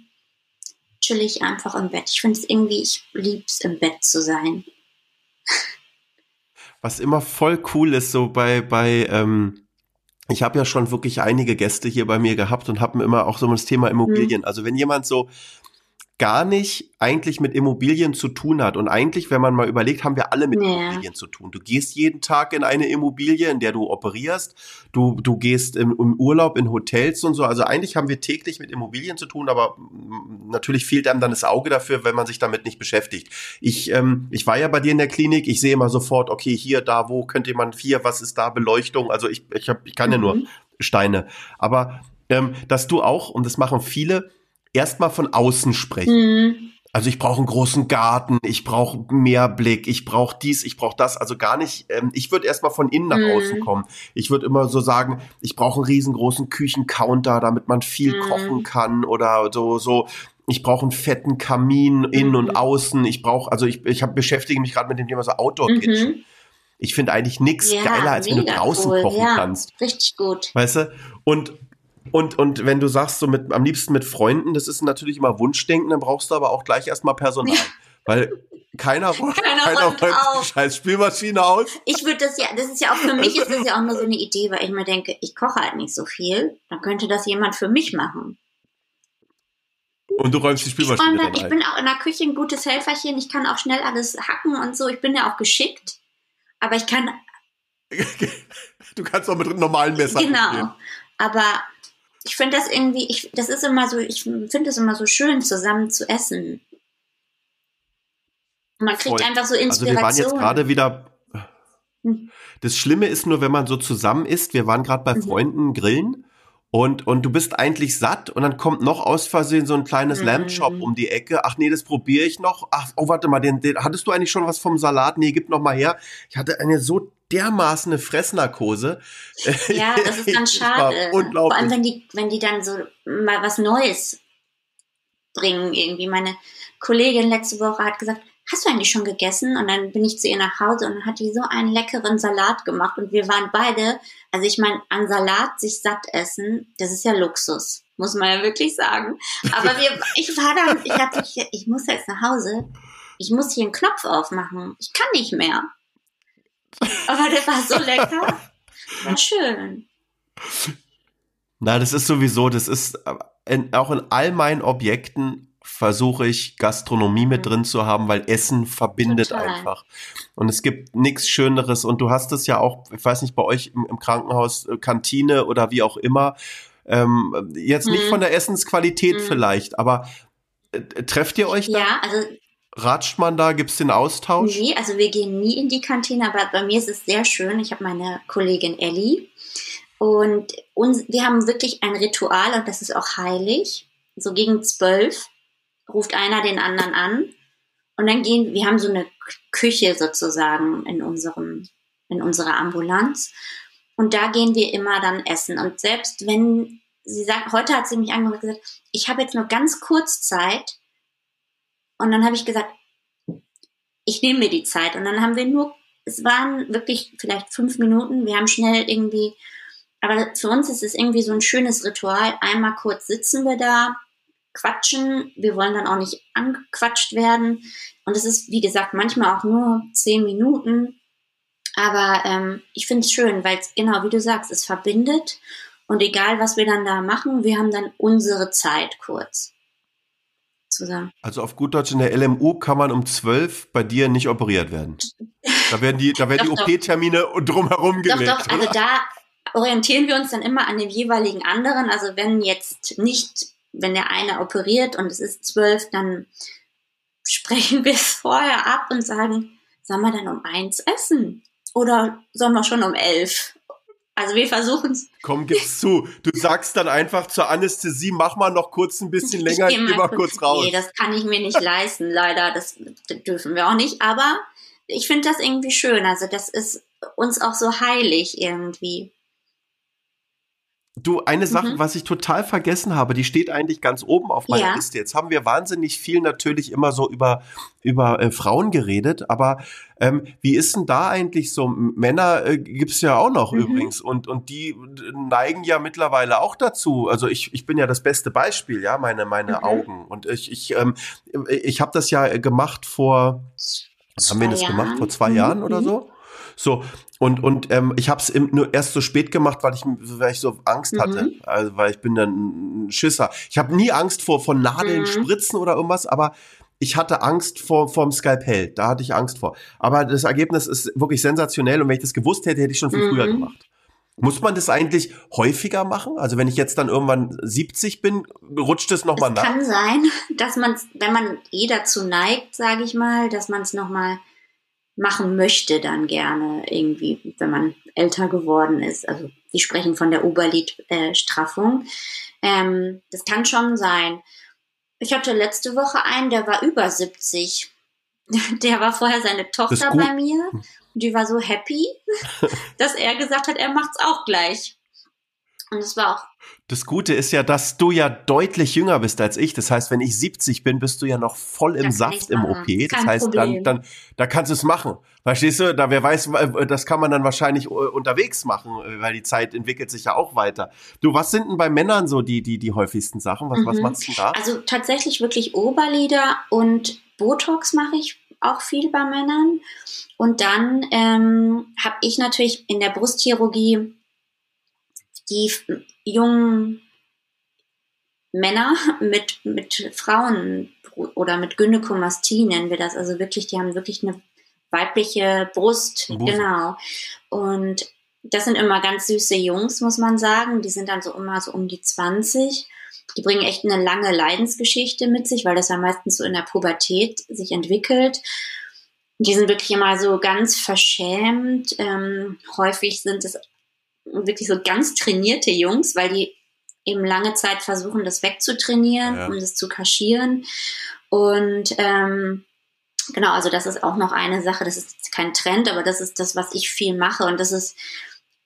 chill ich einfach im Bett. Ich finde es irgendwie, ich lieb's im Bett zu sein. Was immer voll cool ist, so bei, bei, ähm, ich habe ja schon wirklich einige Gäste hier bei mir gehabt und haben immer auch so das Thema Immobilien. Mhm. Also wenn jemand so gar nicht eigentlich mit Immobilien zu tun hat. Und eigentlich, wenn man mal überlegt, haben wir alle mit ja. Immobilien zu tun. Du gehst jeden Tag in eine Immobilie, in der du operierst. Du, du gehst im, im Urlaub in Hotels und so. Also eigentlich haben wir täglich mit Immobilien zu tun, aber natürlich fehlt einem dann das Auge dafür, wenn man sich damit nicht beschäftigt. Ich, ähm, ich war ja bei dir in der Klinik. Ich sehe immer sofort, okay, hier, da, wo könnte man vier, was ist da, Beleuchtung. Also ich, ich, hab, ich kann ja nur mhm. Steine. Aber ähm, dass du auch, und das machen viele, erstmal von außen sprechen. Mhm. Also ich brauche einen großen Garten, ich brauche mehr Blick, ich brauche dies, ich brauche das. Also gar nicht, ähm, ich würde erstmal von innen nach mhm. außen kommen. Ich würde immer so sagen, ich brauche einen riesengroßen Küchencounter, damit man viel mhm. kochen kann oder so, so. Ich brauche einen fetten Kamin innen und mhm. außen. Ich brauche, also ich, ich hab, beschäftige mich gerade mit dem Thema so Outdoor-Kitchen. Mhm. Ich finde eigentlich nichts ja, geiler, als wenn du draußen cool. kochen ja, kannst. Richtig gut. Weißt du? Und und, und wenn du sagst, so mit, am liebsten mit Freunden, das ist natürlich immer Wunschdenken, dann brauchst du aber auch gleich erstmal Personal. Weil keiner, keiner, keiner räumt die scheiß Spielmaschine aus. Ich würde das ja, das ist ja auch für mich ist das ja auch nur so eine Idee, weil ich mir denke, ich koche halt nicht so viel, dann könnte das jemand für mich machen. Und du räumst die Spielmaschine ich, dann, ich bin auch in der Küche ein gutes Helferchen, ich kann auch schnell alles hacken und so, ich bin ja auch geschickt, aber ich kann... du kannst auch mit normalen Messern Genau, umgehen. aber ich finde das irgendwie, ich, das ist immer so, ich finde es immer so schön, zusammen zu essen. Man kriegt Voll. einfach so Inspiration. Also wir waren jetzt gerade wieder. Hm. Das Schlimme ist nur, wenn man so zusammen isst. Wir waren gerade bei mhm. Freunden grillen und, und du bist eigentlich satt und dann kommt noch aus Versehen so ein kleines mhm. Lamb-Shop um die Ecke. Ach nee, das probiere ich noch. Ach, oh, warte mal, den, den, hattest du eigentlich schon was vom Salat? Nee, gib noch mal her. Ich hatte eine so dermaßen eine Fressnarkose. Ja, das ist dann schade. Unglaublich. Vor allem, wenn die, wenn die dann so mal was Neues bringen irgendwie. Meine Kollegin letzte Woche hat gesagt, hast du eigentlich schon gegessen? Und dann bin ich zu ihr nach Hause und dann hat die so einen leckeren Salat gemacht und wir waren beide, also ich meine, an Salat sich satt essen, das ist ja Luxus, muss man ja wirklich sagen. Aber wir, ich war dann, ich hatte, ich, ich muss jetzt nach Hause, ich muss hier einen Knopf aufmachen, ich kann nicht mehr. Aber der war so lecker. War schön. Na, das ist sowieso, das ist äh, in, auch in all meinen Objekten versuche ich Gastronomie mit mhm. drin zu haben, weil Essen verbindet Total. einfach. Und es gibt nichts Schöneres. Und du hast es ja auch, ich weiß nicht, bei euch im, im Krankenhaus, äh, Kantine oder wie auch immer. Ähm, jetzt mhm. nicht von der Essensqualität mhm. vielleicht, aber äh, trefft ihr euch da? Ja, also Ratscht man da? Gibt es den Austausch? Nee, also wir gehen nie in die Kantine, aber bei mir ist es sehr schön. Ich habe meine Kollegin Ellie und uns, wir haben wirklich ein Ritual und das ist auch heilig. So gegen zwölf ruft einer den anderen an und dann gehen, wir haben so eine Küche sozusagen in unserem, in unserer Ambulanz und da gehen wir immer dann essen und selbst wenn sie sagt, heute hat sie mich angerufen und gesagt, ich habe jetzt nur ganz kurz Zeit, und dann habe ich gesagt, ich nehme mir die Zeit. Und dann haben wir nur es waren wirklich vielleicht fünf Minuten. Wir haben schnell irgendwie, aber für uns ist es irgendwie so ein schönes Ritual. Einmal kurz sitzen wir da, quatschen. Wir wollen dann auch nicht angequatscht werden. Und es ist, wie gesagt, manchmal auch nur zehn Minuten. Aber ähm, ich finde es schön, weil es genau wie du sagst, es verbindet. Und egal, was wir dann da machen, wir haben dann unsere Zeit kurz zusammen. Also auf gut Deutsch in der LMU kann man um zwölf bei dir nicht operiert werden. Da werden die, da werden die OP-Termine drumherum gelegt. Doch, doch, also da orientieren wir uns dann immer an den jeweiligen anderen. Also wenn jetzt nicht, wenn der eine operiert und es ist zwölf, dann sprechen wir es vorher ab und sagen, sollen wir dann um eins essen? Oder sollen wir schon um elf? Also wir versuchen es. Komm, gib's zu. Du sagst dann einfach zur Anästhesie, mach mal noch kurz ein bisschen länger, ich geh mal, kurz, kurz raus. Nee, das kann ich mir nicht leisten, leider. Das, das dürfen wir auch nicht. Aber ich finde das irgendwie schön. Also das ist uns auch so heilig irgendwie. Du, eine Sache, mhm. was ich total vergessen habe, die steht eigentlich ganz oben auf meiner ja. Liste. Jetzt haben wir wahnsinnig viel natürlich immer so über, über äh, Frauen geredet, aber ähm, wie ist denn da eigentlich so? Männer äh, gibt's ja auch noch mhm. übrigens und, und die neigen ja mittlerweile auch dazu. Also ich, ich bin ja das beste Beispiel, ja, meine, meine mhm. Augen. Und ich, ich, ähm, ich habe das ja gemacht vor, zwei haben wir das Jahren. gemacht? Vor zwei Jahren oder mhm. so? So, und, und ähm, ich habe es nur erst so spät gemacht, weil ich, weil ich so Angst mhm. hatte. Also, weil ich bin dann ein Schisser. Ich habe nie Angst vor, vor Nadeln, mhm. Spritzen oder irgendwas, aber ich hatte Angst vor vom Skalpell. Da hatte ich Angst vor. Aber das Ergebnis ist wirklich sensationell und wenn ich das gewusst hätte, hätte ich schon viel mhm. früher gemacht. Muss man das eigentlich häufiger machen? Also wenn ich jetzt dann irgendwann 70 bin, rutscht es nochmal nach? Kann sein, dass man wenn man eh dazu neigt, sage ich mal, dass man es nochmal machen möchte dann gerne irgendwie, wenn man älter geworden ist. Also die sprechen von der Oberlidstraffung. Ähm, das kann schon sein. Ich hatte letzte Woche einen, der war über 70. Der war vorher seine Tochter bei mir. Und die war so happy, dass er gesagt hat, er macht's auch gleich. Und es war auch. Das Gute ist ja, dass du ja deutlich jünger bist als ich. Das heißt, wenn ich 70 bin, bist du ja noch voll im Saft im OP. Das heißt, Problem. dann, dann, da kannst du es machen. Verstehst du? Da wer weiß, das kann man dann wahrscheinlich äh, unterwegs machen, äh, weil die Zeit entwickelt sich ja auch weiter. Du, was sind denn bei Männern so die, die, die häufigsten Sachen? Was, mhm. was machst du da? Also tatsächlich wirklich Oberlider und Botox mache ich auch viel bei Männern. Und dann ähm, habe ich natürlich in der Brustchirurgie die jungen Männer mit, mit Frauen oder mit Gynäkomastie nennen wir das. Also wirklich, die haben wirklich eine weibliche Brust. Brust. Genau. Und das sind immer ganz süße Jungs, muss man sagen. Die sind dann so immer so um die 20. Die bringen echt eine lange Leidensgeschichte mit sich, weil das ja meistens so in der Pubertät sich entwickelt. Die sind wirklich immer so ganz verschämt. Ähm, häufig sind es wirklich so ganz trainierte Jungs, weil die eben lange Zeit versuchen, das wegzutrainieren, ja. um das zu kaschieren. Und ähm, genau, also das ist auch noch eine Sache, das ist kein Trend, aber das ist das, was ich viel mache. Und das ist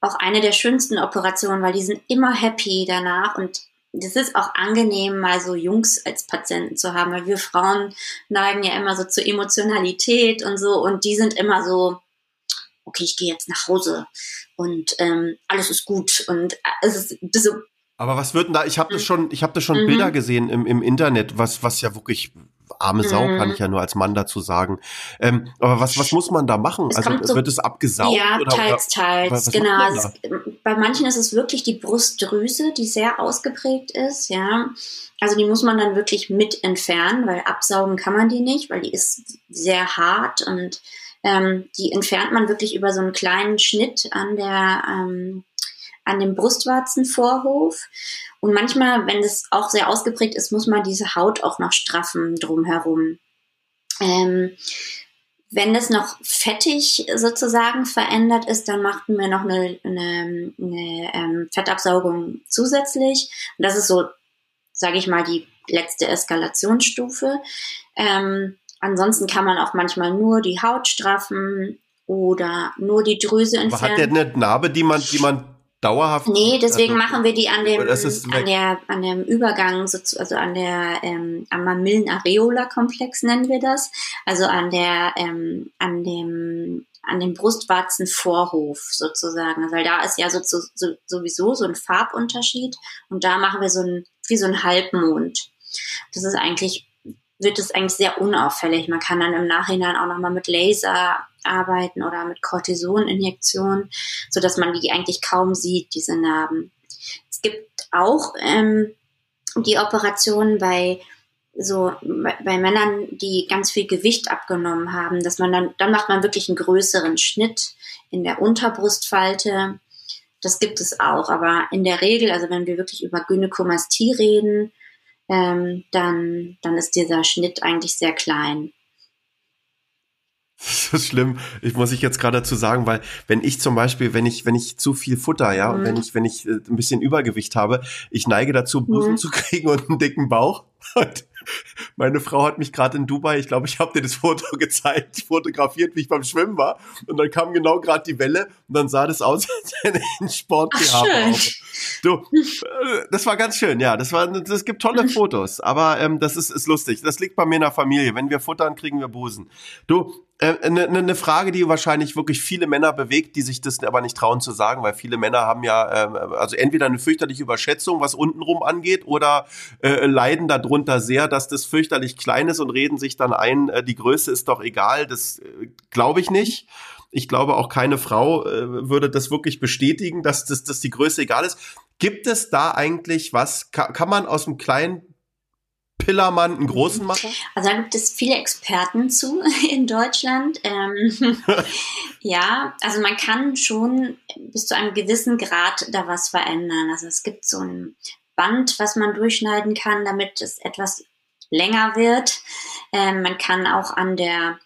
auch eine der schönsten Operationen, weil die sind immer happy danach und das ist auch angenehm, mal so Jungs als Patienten zu haben, weil wir Frauen neigen ja immer so zur Emotionalität und so und die sind immer so, okay, ich gehe jetzt nach Hause und ähm, alles ist gut und äh, es ist so. Aber was wird denn da? Ich habe das mhm. schon, ich habe das schon mhm. Bilder gesehen im, im Internet, was was ja wirklich arme Sau mhm. kann ich ja nur als Mann dazu sagen. Ähm, aber was was muss man da machen? Es also so, wird es abgesaugt? Ja, oder, teils, teils. genau. Es, bei manchen ist es wirklich die Brustdrüse, die sehr ausgeprägt ist. Ja, also die muss man dann wirklich mit entfernen, weil absaugen kann man die nicht, weil die ist sehr hart und ähm, die entfernt man wirklich über so einen kleinen Schnitt an der ähm, an dem Brustwarzenvorhof. Und manchmal, wenn das auch sehr ausgeprägt ist, muss man diese Haut auch noch straffen drumherum. Ähm, wenn das noch fettig sozusagen verändert ist, dann machten wir noch eine, eine, eine ähm, Fettabsaugung zusätzlich. Und das ist so, sage ich mal, die letzte Eskalationsstufe. Ähm, Ansonsten kann man auch manchmal nur die Haut straffen oder nur die Drüse entfernen. Aber hat der eine Narbe, die man, die man dauerhaft? Nee, deswegen also, machen wir die an dem, an der, an dem Übergang, also an der, ähm, am Mamillen-Areola-Komplex nennen wir das. Also an der, ähm, an dem, an dem Brustwarzenvorhof sozusagen, weil da ist ja so, so, sowieso so ein Farbunterschied und da machen wir so ein, wie so ein Halbmond. Das ist eigentlich, wird es eigentlich sehr unauffällig. Man kann dann im Nachhinein auch nochmal mit Laser arbeiten oder mit Cortisoninjektionen, so dass man die eigentlich kaum sieht, diese Narben. Es gibt auch ähm, die Operationen bei so bei, Männern, die ganz viel Gewicht abgenommen haben, dass man dann, dann macht man wirklich einen größeren Schnitt in der Unterbrustfalte. Das gibt es auch, aber in der Regel, also wenn wir wirklich über Gynäkomastie reden, ähm, dann, dann ist dieser Schnitt eigentlich sehr klein. Das ist schlimm. Ich muss ich jetzt gerade dazu sagen, weil wenn ich zum Beispiel, wenn ich, wenn ich zu viel Futter, ja, mhm. wenn ich, wenn ich äh, ein bisschen Übergewicht habe, ich neige dazu, Busen mhm. zu kriegen und einen dicken Bauch. Und meine Frau hat mich gerade in Dubai, ich glaube, ich habe dir das Foto gezeigt, fotografiert, wie ich beim Schwimmen war. Und dann kam genau gerade die Welle und dann sah das aus, als wenn ich einen sport brauche. Du, äh, das war ganz schön, ja. Das war, das gibt tolle Fotos, aber ähm, das ist, ist lustig. Das liegt bei mir in der Familie. Wenn wir futtern, kriegen wir Busen. Du, eine, äh, eine Frage, die wahrscheinlich wirklich viele Männer bewegt, die sich das aber nicht trauen zu sagen, weil viele Männer haben ja ähm, also entweder eine fürchterliche Überschätzung, was untenrum angeht, oder äh, leiden darunter sehr, dass das fürchterlich klein ist und reden sich dann ein, äh, die Größe ist doch egal. Das äh, glaube ich nicht. Ich glaube auch keine Frau äh, würde das wirklich bestätigen, dass, das, dass die Größe egal ist. Gibt es da eigentlich was? Kann, kann man aus einem kleinen Pillermann einen großen machen? Also da gibt es viele Experten zu in Deutschland. Ähm, ja, also man kann schon bis zu einem gewissen Grad da was verändern. Also es gibt so ein Band, was man durchschneiden kann, damit es etwas länger wird. Ähm, man kann auch an der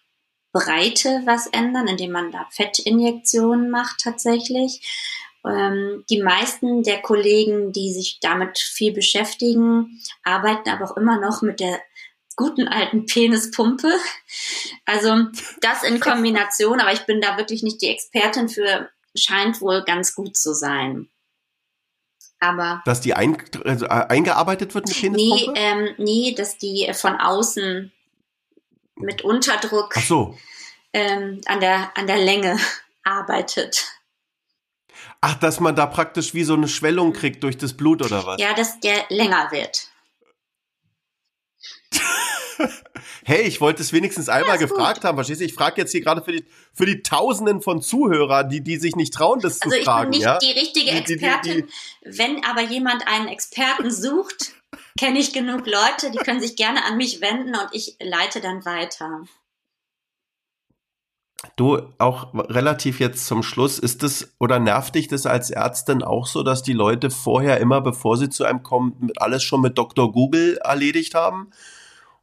Breite was ändern, indem man da Fettinjektionen macht tatsächlich. Ähm, die meisten der Kollegen, die sich damit viel beschäftigen, arbeiten aber auch immer noch mit der guten alten Penispumpe. Also das in Kombination, aber ich bin da wirklich nicht die Expertin für, scheint wohl ganz gut zu sein. Aber dass die ein, also, äh, eingearbeitet wird mit Penispumpe? Nee, ähm, nee, dass die von außen mit Unterdruck so. ähm, an, der, an der Länge arbeitet. Ach, dass man da praktisch wie so eine Schwellung kriegt durch das Blut oder was? Ja, dass der länger wird. hey, ich wollte es wenigstens einmal ja, gefragt gut. haben. Verstehst du? Ich frage jetzt hier gerade für die, für die Tausenden von Zuhörern, die, die sich nicht trauen, das also zu fragen. Also ich bin nicht ja? die richtige Expertin. Die, die, Wenn aber jemand einen Experten sucht, kenne ich genug Leute, die können sich gerne an mich wenden und ich leite dann weiter. Du, auch relativ jetzt zum Schluss, ist es oder nervt dich das als Ärztin auch so, dass die Leute vorher immer, bevor sie zu einem kommen, alles schon mit Dr. Google erledigt haben?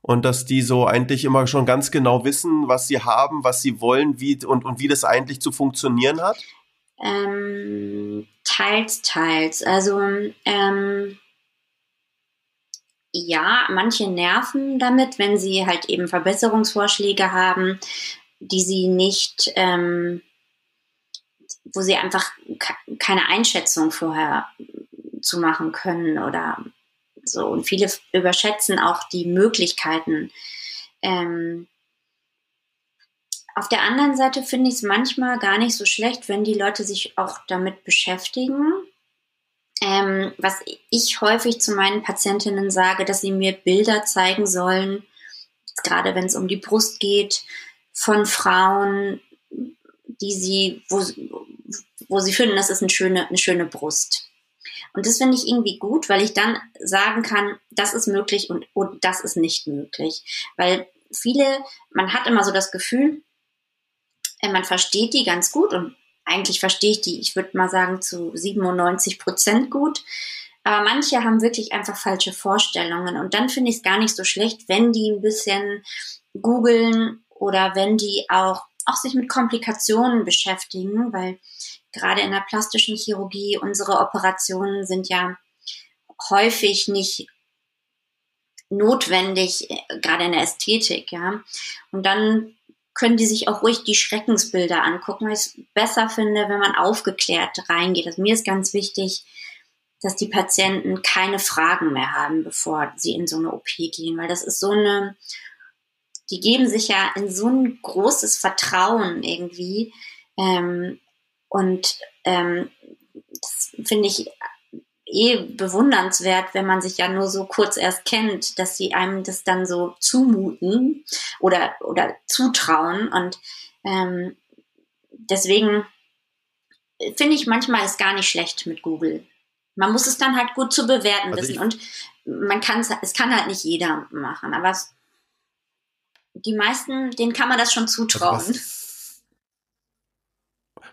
Und dass die so eigentlich immer schon ganz genau wissen, was sie haben, was sie wollen, wie und, und wie das eigentlich zu funktionieren hat? Ähm, teils, teils. Also, ähm, ja, manche nerven damit, wenn sie halt eben Verbesserungsvorschläge haben, die sie nicht, ähm, wo sie einfach keine Einschätzung vorher zu machen können oder so. Und viele überschätzen auch die Möglichkeiten. Ähm, auf der anderen Seite finde ich es manchmal gar nicht so schlecht, wenn die Leute sich auch damit beschäftigen. Ähm, was ich häufig zu meinen Patientinnen sage, dass sie mir Bilder zeigen sollen, gerade wenn es um die Brust geht, von Frauen, die sie, wo, wo sie finden, das ist eine schöne, eine schöne Brust. Und das finde ich irgendwie gut, weil ich dann sagen kann, das ist möglich und, und das ist nicht möglich. Weil viele, man hat immer so das Gefühl, äh, man versteht die ganz gut und eigentlich verstehe ich die, ich würde mal sagen, zu 97 Prozent gut. Aber manche haben wirklich einfach falsche Vorstellungen. Und dann finde ich es gar nicht so schlecht, wenn die ein bisschen googeln oder wenn die auch, auch sich mit Komplikationen beschäftigen, weil gerade in der plastischen Chirurgie unsere Operationen sind ja häufig nicht notwendig, äh, gerade in der Ästhetik, ja. Und dann können die sich auch ruhig die Schreckensbilder angucken, weil ich es besser finde, wenn man aufgeklärt reingeht. Also mir ist ganz wichtig, dass die Patienten keine Fragen mehr haben, bevor sie in so eine OP gehen, weil das ist so eine, die geben sich ja in so ein großes Vertrauen irgendwie. Ähm, und ähm, das finde ich eh bewundernswert, wenn man sich ja nur so kurz erst kennt, dass sie einem das dann so zumuten oder, oder zutrauen. Und ähm, deswegen finde ich manchmal ist gar nicht schlecht mit Google. Man muss es dann halt gut zu bewerten also wissen. Und man kann es, kann halt nicht jeder machen, aber es, die meisten, denen kann man das schon zutrauen. Also was,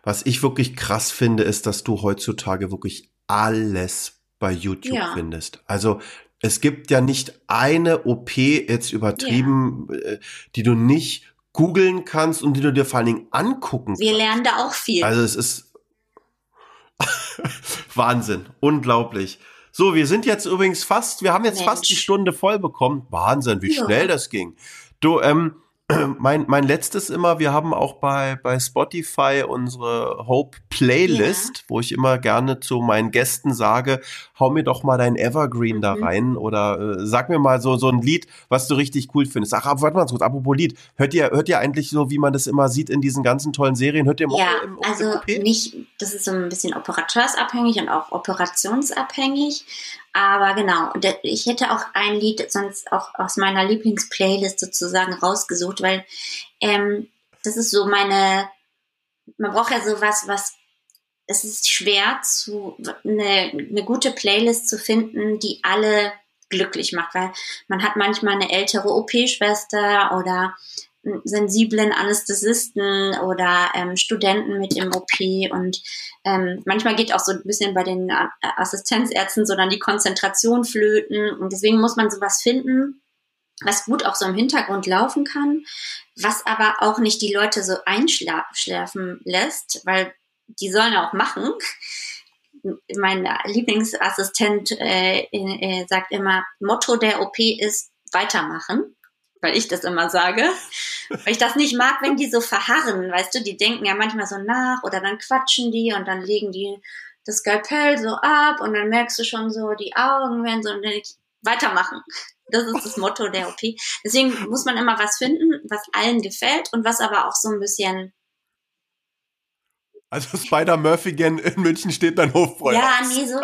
was, ich wirklich krass finde, ist, dass du heutzutage wirklich alles bei YouTube ja. findest. Also es gibt ja nicht eine OP jetzt übertrieben, ja. Äh, die du nicht googeln kannst und die du dir vor allen Dingen angucken Wir kannst. Wir lernen da auch viel. Also es ist Wahnsinn, unglaublich. So, wir sind jetzt übrigens fast, wir haben jetzt Mensch. fast die Stunde voll bekommen. Wahnsinn, wie ja. schnell das ging. Du, ähm, mein, mein letztes immer, wir haben auch bei, bei Spotify unsere Hope Playlist, ja. wo ich immer gerne zu meinen Gästen sage, hau mir doch mal dein Evergreen mhm. da rein oder äh, sag mir mal so, so ein Lied, was du richtig cool findest. Ach, warte mal kurz, apropos Lied. Hört ihr, hört ihr eigentlich so, wie man das immer sieht in diesen ganzen tollen Serien? Hört ihr im Ja, im, im also nicht, das ist so ein bisschen operateursabhängig und auch operationsabhängig. Aber genau, ich hätte auch ein Lied sonst auch aus meiner Lieblingsplaylist sozusagen rausgesucht, weil ähm, das ist so meine, man braucht ja sowas, was es ist schwer, zu eine, eine gute Playlist zu finden, die alle glücklich macht, weil man hat manchmal eine ältere OP-Schwester oder sensiblen Anästhesisten oder ähm, Studenten mit im OP und ähm, manchmal geht auch so ein bisschen bei den Assistenzärzten so dann die Konzentration flöten. Und deswegen muss man sowas finden, was gut auch so im Hintergrund laufen kann, was aber auch nicht die Leute so einschlafen lässt, weil die sollen auch machen. Mein Lieblingsassistent äh, äh, sagt immer, Motto der OP ist weitermachen weil ich das immer sage. Weil ich das nicht mag, wenn die so verharren, weißt du, die denken ja manchmal so nach oder dann quatschen die und dann legen die das Skalpell so ab und dann merkst du schon so, die Augen werden so weitermachen. Das ist das Motto der OP. Deswegen muss man immer was finden, was allen gefällt und was aber auch so ein bisschen also Spider-Murphy-Gen in München steht dein Hofbräu. Ja, nee, so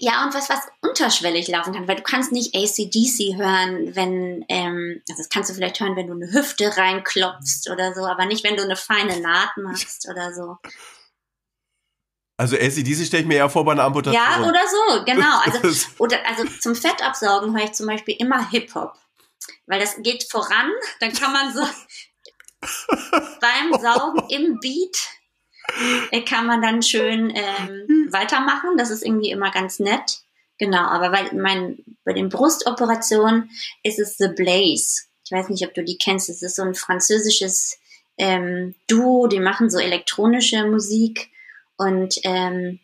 ja, und was, was unterschwellig laufen kann, weil du kannst nicht ACDC hören, wenn, ähm, also das kannst du vielleicht hören, wenn du eine Hüfte reinklopfst oder so, aber nicht, wenn du eine feine Naht machst oder so. Also ACDC stelle ich mir eher vor bei einer Amputation. Ja, oder so, genau. Also, oder, also zum Fettabsaugen höre ich zum Beispiel immer Hip-Hop, weil das geht voran, dann kann man so beim Saugen im Beat kann man dann schön ähm, weitermachen. Das ist irgendwie immer ganz nett. Genau, aber weil mein, bei den Brustoperationen ist es The Blaze. Ich weiß nicht, ob du die kennst. Es ist so ein französisches ähm, Duo, die machen so elektronische Musik und ähm,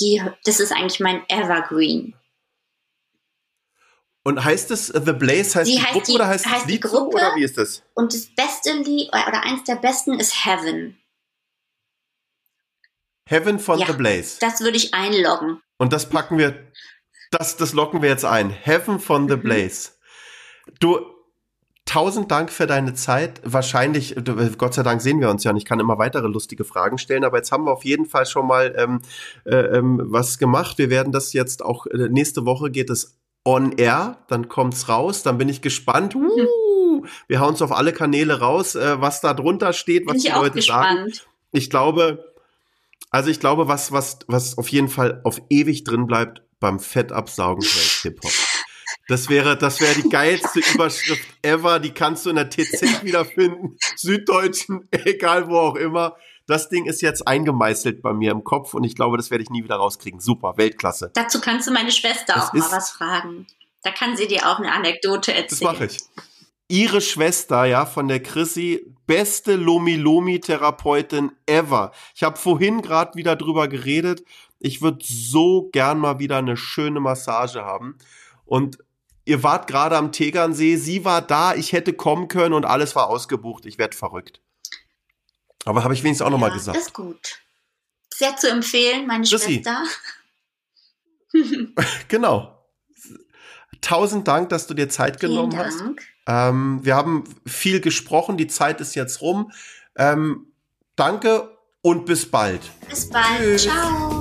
die, das ist eigentlich mein Evergreen. Und heißt es The Blaze, heißt die, die heißt Gruppe die, oder heißt, heißt das Lied die Gruppe, oder wie ist das? Und das beste Lied oder eins der besten ist Heaven. Heaven von ja, The Blaze. Das würde ich einloggen. Und das packen wir, das, das locken wir jetzt ein. Heaven von The mhm. Blaze. Du, tausend Dank für deine Zeit. Wahrscheinlich, Gott sei Dank sehen wir uns ja und ich kann immer weitere lustige Fragen stellen, aber jetzt haben wir auf jeden Fall schon mal ähm, äh, ähm, was gemacht. Wir werden das jetzt auch, äh, nächste Woche geht es on air, dann kommt's raus, dann bin ich gespannt. Uh, wir hauen es auf alle Kanäle raus, äh, was da drunter steht, was die Leute gespannt. sagen. Ich glaube, also ich glaube, was, was, was auf jeden Fall auf ewig drin bleibt beim Fettabsaugen Hip-Hop. Das wäre, das wäre die geilste Überschrift ever. Die kannst du in der TZ wiederfinden. Süddeutschen, egal wo auch immer. Das Ding ist jetzt eingemeißelt bei mir im Kopf und ich glaube, das werde ich nie wieder rauskriegen. Super, Weltklasse. Dazu kannst du meine Schwester das auch mal was fragen. Da kann sie dir auch eine Anekdote erzählen. Das mache ich ihre Schwester, ja, von der Chrissy, beste Lomi-Lomi-Therapeutin ever. Ich habe vorhin gerade wieder drüber geredet. Ich würde so gern mal wieder eine schöne Massage haben. Und ihr wart gerade am Tegernsee, sie war da, ich hätte kommen können und alles war ausgebucht. Ich werde verrückt. Aber habe ich wenigstens auch ja, nochmal gesagt. Das ist gut. Sehr zu empfehlen, meine Chrissy. Schwester. genau. Tausend Dank, dass du dir Zeit Vielen genommen Dank. hast. Ähm, wir haben viel gesprochen, die Zeit ist jetzt rum. Ähm, danke und bis bald. Bis bald. Tschüss. Ciao.